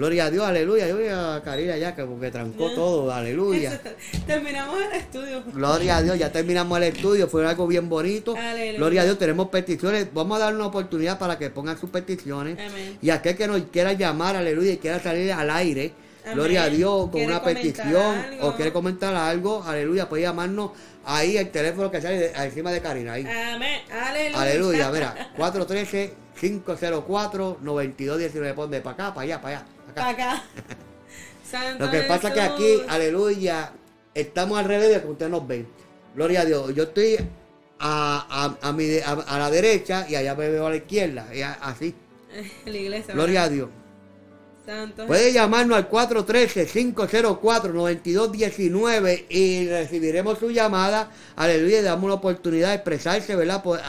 Gloria a Dios, aleluya. Yo voy a Karina ya, que porque trancó todo, aleluya. Terminamos el estudio. Gloria a Dios, ya terminamos el estudio, fue algo bien bonito. Aleluya. Gloria a Dios, tenemos peticiones. Vamos a dar una oportunidad para que pongan sus peticiones. Amén. Y aquel que nos quiera llamar, aleluya, y quiera salir al aire, Amén. gloria a Dios, con ¿Quiere una petición algo? o quiere comentar algo, aleluya, puede llamarnos ahí el teléfono que sale de- encima de Karina. Ahí. Amén. Aleluya. Aleluya, mira, 413-504-9219. Ponte para acá, para allá, para allá. para acá. Para acá. Lo que pasa es que aquí, aleluya, estamos al revés de que ustedes nos ven. Gloria a Dios. Yo estoy a, a, a mi a- la derecha y allá me veo a la izquierda. así. La iglesia. Gloria a. Dios. Santo Puede llamarnos al 413-504-9219 y recibiremos su llamada. Aleluya. Y damos la oportunidad de expresarse, ¿verdad? Por-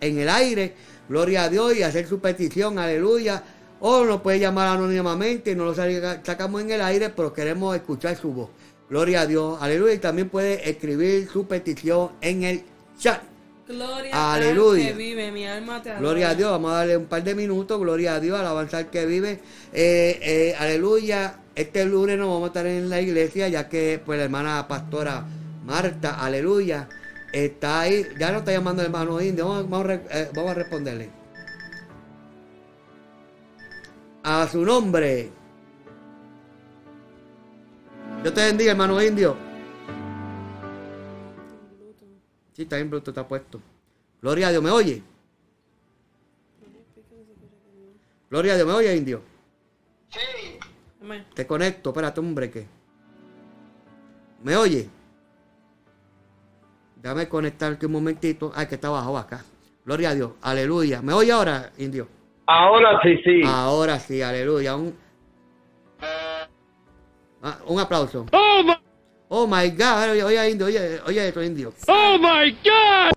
en el aire. Gloria a Dios y hacer su petición. Aleluya. O nos puede llamar anónimamente y no lo saca- sacamos en el aire, pero queremos escuchar su voz. Gloria a Dios. Aleluya. Y también puede escribir su petición en el chat. Gloria Aleluya. al que vive, mi alma te. Gloria a Dios, vamos a darle un par de minutos, gloria a Dios, alabanza al que vive. Eh, eh, aleluya, este lunes nos vamos a estar en la iglesia, ya que pues la hermana pastora Marta, aleluya, está ahí, ya no está llamando el hermano indio, vamos, vamos a re- eh, vamos a responderle. A su nombre. Yo te bendiga, hermano indio. Sí, está en Bluetooth, está puesto. Gloria a Dios, ¿me oye? Gloria a Dios, ¿me oye, indio? Amén. Te conecto, espérate, hombre, que. ¿Me oye? Déjame conectar aquí un momentito. Ay, que está abajo acá. Gloria a Dios, aleluya. ¿Me oye ahora, indio? Ahora sí, sí. Ahora sí, aleluya. Un, Ah, un aplauso. Oh my, Oh my God, oye, oye, indio, oye, oye esto, indio. oh my God!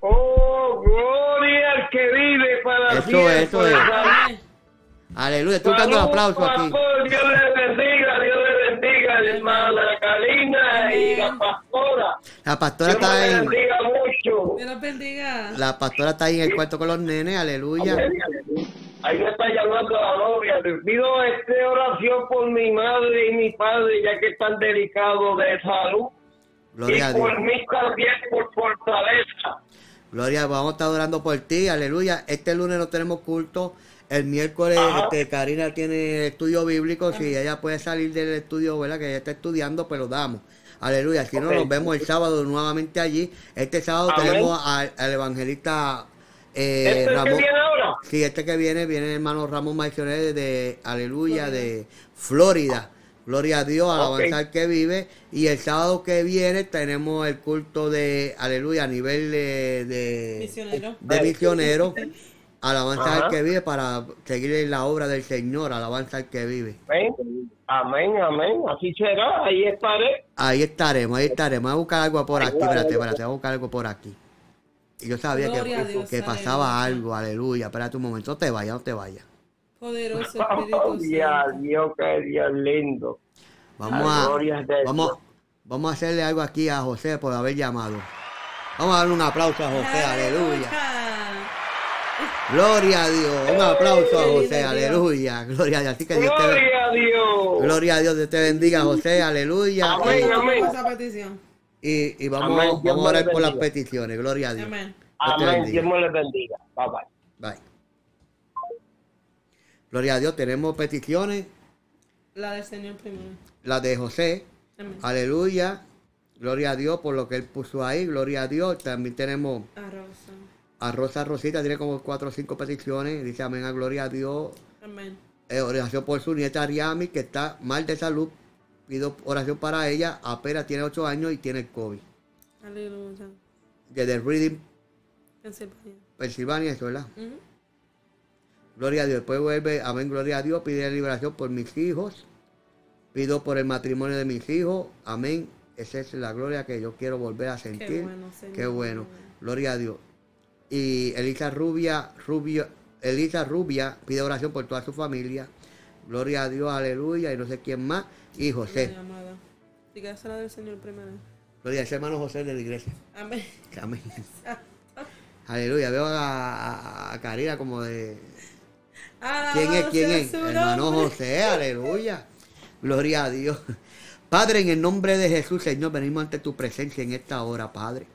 Oh, gloria al que vive para Eso siempre. es, eso es. Aleluya, estoy dando un aplauso aquí. Dios le bendiga, Bendiga, hermana Karina y la pastora. La pastora Dios está en, bendiga mucho. Dios los bendiga. la pastora está ahí en el cuarto con los nenes, aleluya. Ahí me está llamando la novia. Le pido este oración por mi madre y mi padre, ya que están delicados de salud. Gloria a y Dios. por mí también, por fortaleza. Gloria, vamos a estar orando por ti, aleluya. Este lunes no tenemos culto. El miércoles este, Karina tiene estudio bíblico. Si ella puede salir del estudio, ¿verdad? Que ella está estudiando, pues lo damos. Aleluya. Si no, nos vemos el sábado nuevamente allí. Este sábado Amén. tenemos al, al evangelista eh, ¿Este es el que Ramón. viene ahora? Sí, este que viene, viene el hermano Ramón Maicioné de Aleluya, de Florida. Gloria a Dios, alabanza al que vive. Y el sábado que viene tenemos el culto de Aleluya a nivel de, de Misionero. de misionero. Alabanza Ajá. al que vive para seguir en la obra del Señor. Alabanza al que vive. Amén, amén, amén. Así será, ahí estaré. Ahí estaremos, ahí estaremos. Voy a buscar algo por aquí, espérate, espérate, voy a buscar algo por aquí. Y yo sabía que, Dios, que pasaba aleluya. algo, aleluya. Espérate un momento, no te vayas, no te vayas. Poderoso Oh, Espíritu Dios, Santo. Dios, qué Dios lindo. Vamos a, vamos, Dios. vamos a hacerle algo aquí a José por haber llamado. Vamos a darle un aplauso a José, aleluya. Gloria a Dios, un aplauso a José, aleluya. Gloria a Dios. Así que Dios te, Gloria a Dios. gloria a Dios, Dios te bendiga, José, aleluya. Amén, amén. Esa petición. Y, y vamos, Amén. Dios vamos a orar por las peticiones, gloria a Dios. Amén. Dios te Amén. bendiga. Dios me les bendiga. Bye bye. Bye. Gloria a Dios, tenemos peticiones, La del Señor primero. la de José, Amén. aleluya. Gloria a Dios por lo que él puso ahí, gloria a Dios. También tenemos A Rosa. A Rosa Rosita, tiene como cuatro o cinco peticiones. Dice amén a gloria a Dios. Amén. Eh, oración por su nieta Ariami, que está mal de salud. Pido oración para ella. Apenas tiene ocho años y tiene el COVID. Aleluya. Desde Reading, Pensilvania. Pensilvania, eso, ¿verdad? Gloria a Dios. Después vuelve, amén, gloria a Dios. Pide liberación por mis hijos. Pido por el matrimonio de mis hijos. Amén. Esa es la gloria que yo quiero volver a sentir. bueno, Señor. Qué bueno. Gloria a Dios. Y Elisa Rubia, Rubio, Elisa Rubia pide oración por toda su familia. Gloria a Dios, aleluya. Y no sé quién más. Y José. La del Señor primero. Gloria a ese hermano José de la iglesia. Amén. Amén. Aleluya. Veo a, a- a Karina como de. ¿Quién es? ¿Quién es? Hermano. José, aleluya. Gloria a Dios. Padre, en el nombre de Jesús, Señor, venimos ante tu presencia en esta hora, Padre.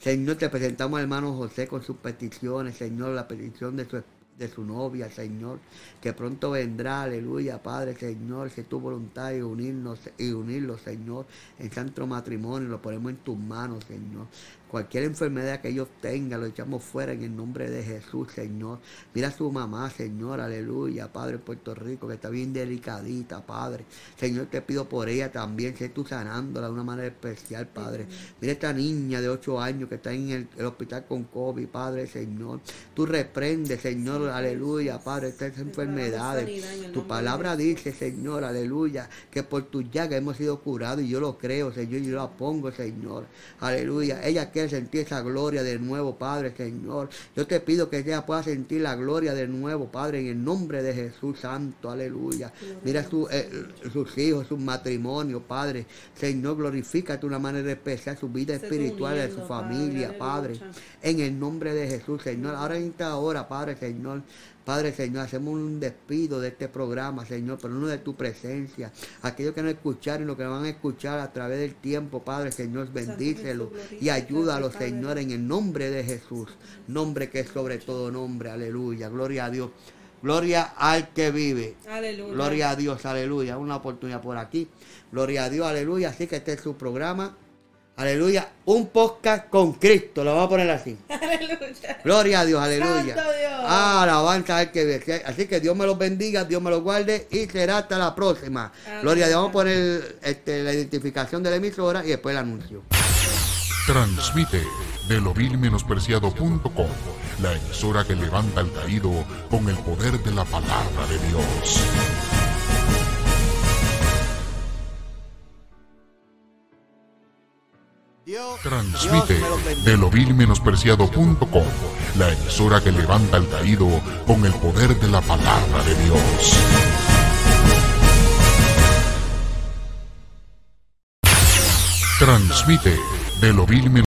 Señor, te presentamos al hermano José con sus peticiones, Señor, la petición de su, de su novia, Señor, que pronto vendrá, aleluya, Padre, Señor, que tu voluntad y unirnos y unirlo, Señor, en santo matrimonio, lo ponemos en tus manos, Señor. Cualquier enfermedad que ellos tengan, lo echamos fuera en el nombre de Jesús, Señor. Mira a su mamá, Señor, aleluya, Padre, Puerto Rico, que está bien delicadita, Padre. Señor, te pido por ella también, sé tú sanándola de una manera especial, Padre. Mira esta niña de 8 años que está en el, el hospital con COVID, Padre, Señor. Tú reprendes, Señor, aleluya, Padre, estas enfermedades. en Tu palabra dice, Señor, aleluya, que por tu llaga hemos sido curados y yo lo creo, Señor, y yo lo pongo, Señor. Aleluya. Ella quiere sentir esa gloria de nuevo, Padre, Señor. Yo te pido que ella pueda sentir la gloria de nuevo, Padre, en el nombre de Jesús Santo, aleluya. Mira su, eh, sus hijos, sus matrimonios, Padre. Señor, glorifícate de una manera especial su vida espiritual de su familia, Padre. En el nombre de Jesús, Señor. Ahora en esta hora, Padre, Señor. Padre, Señor, hacemos un despido de este programa, Señor, pero no de tu presencia. Aquellos que no escucharon y los que van a escuchar a través del tiempo, Padre, Señor, bendícelo y ayúdalo, Señor, en el nombre de Jesús. Nombre que es sobre todo nombre, aleluya. Gloria a Dios. Gloria al que vive. Aleluya. Gloria a Dios, aleluya. Una oportunidad por aquí. Gloria a Dios, aleluya. Así que este es su programa. Aleluya. Un podcast con Cristo. Lo vamos a poner así. Aleluya. Gloria a Dios, aleluya. Santo Dios. Alabanza al que ve. Así que Dios me los bendiga, Dios me los guarde y será hasta la próxima. Amén. Gloria a Dios. Vamos a poner este, la identificación de la emisora y después el anuncio. Transmite de lovilmenospreciado.com, la emisora que levanta al caído con el poder de la palabra de Dios. Transmite Dios me los bendiga. de lovilmenospreciado.com, la emisora que levanta al caído con el poder de la palabra de Dios. Transmite de lovilmenospreciado.com.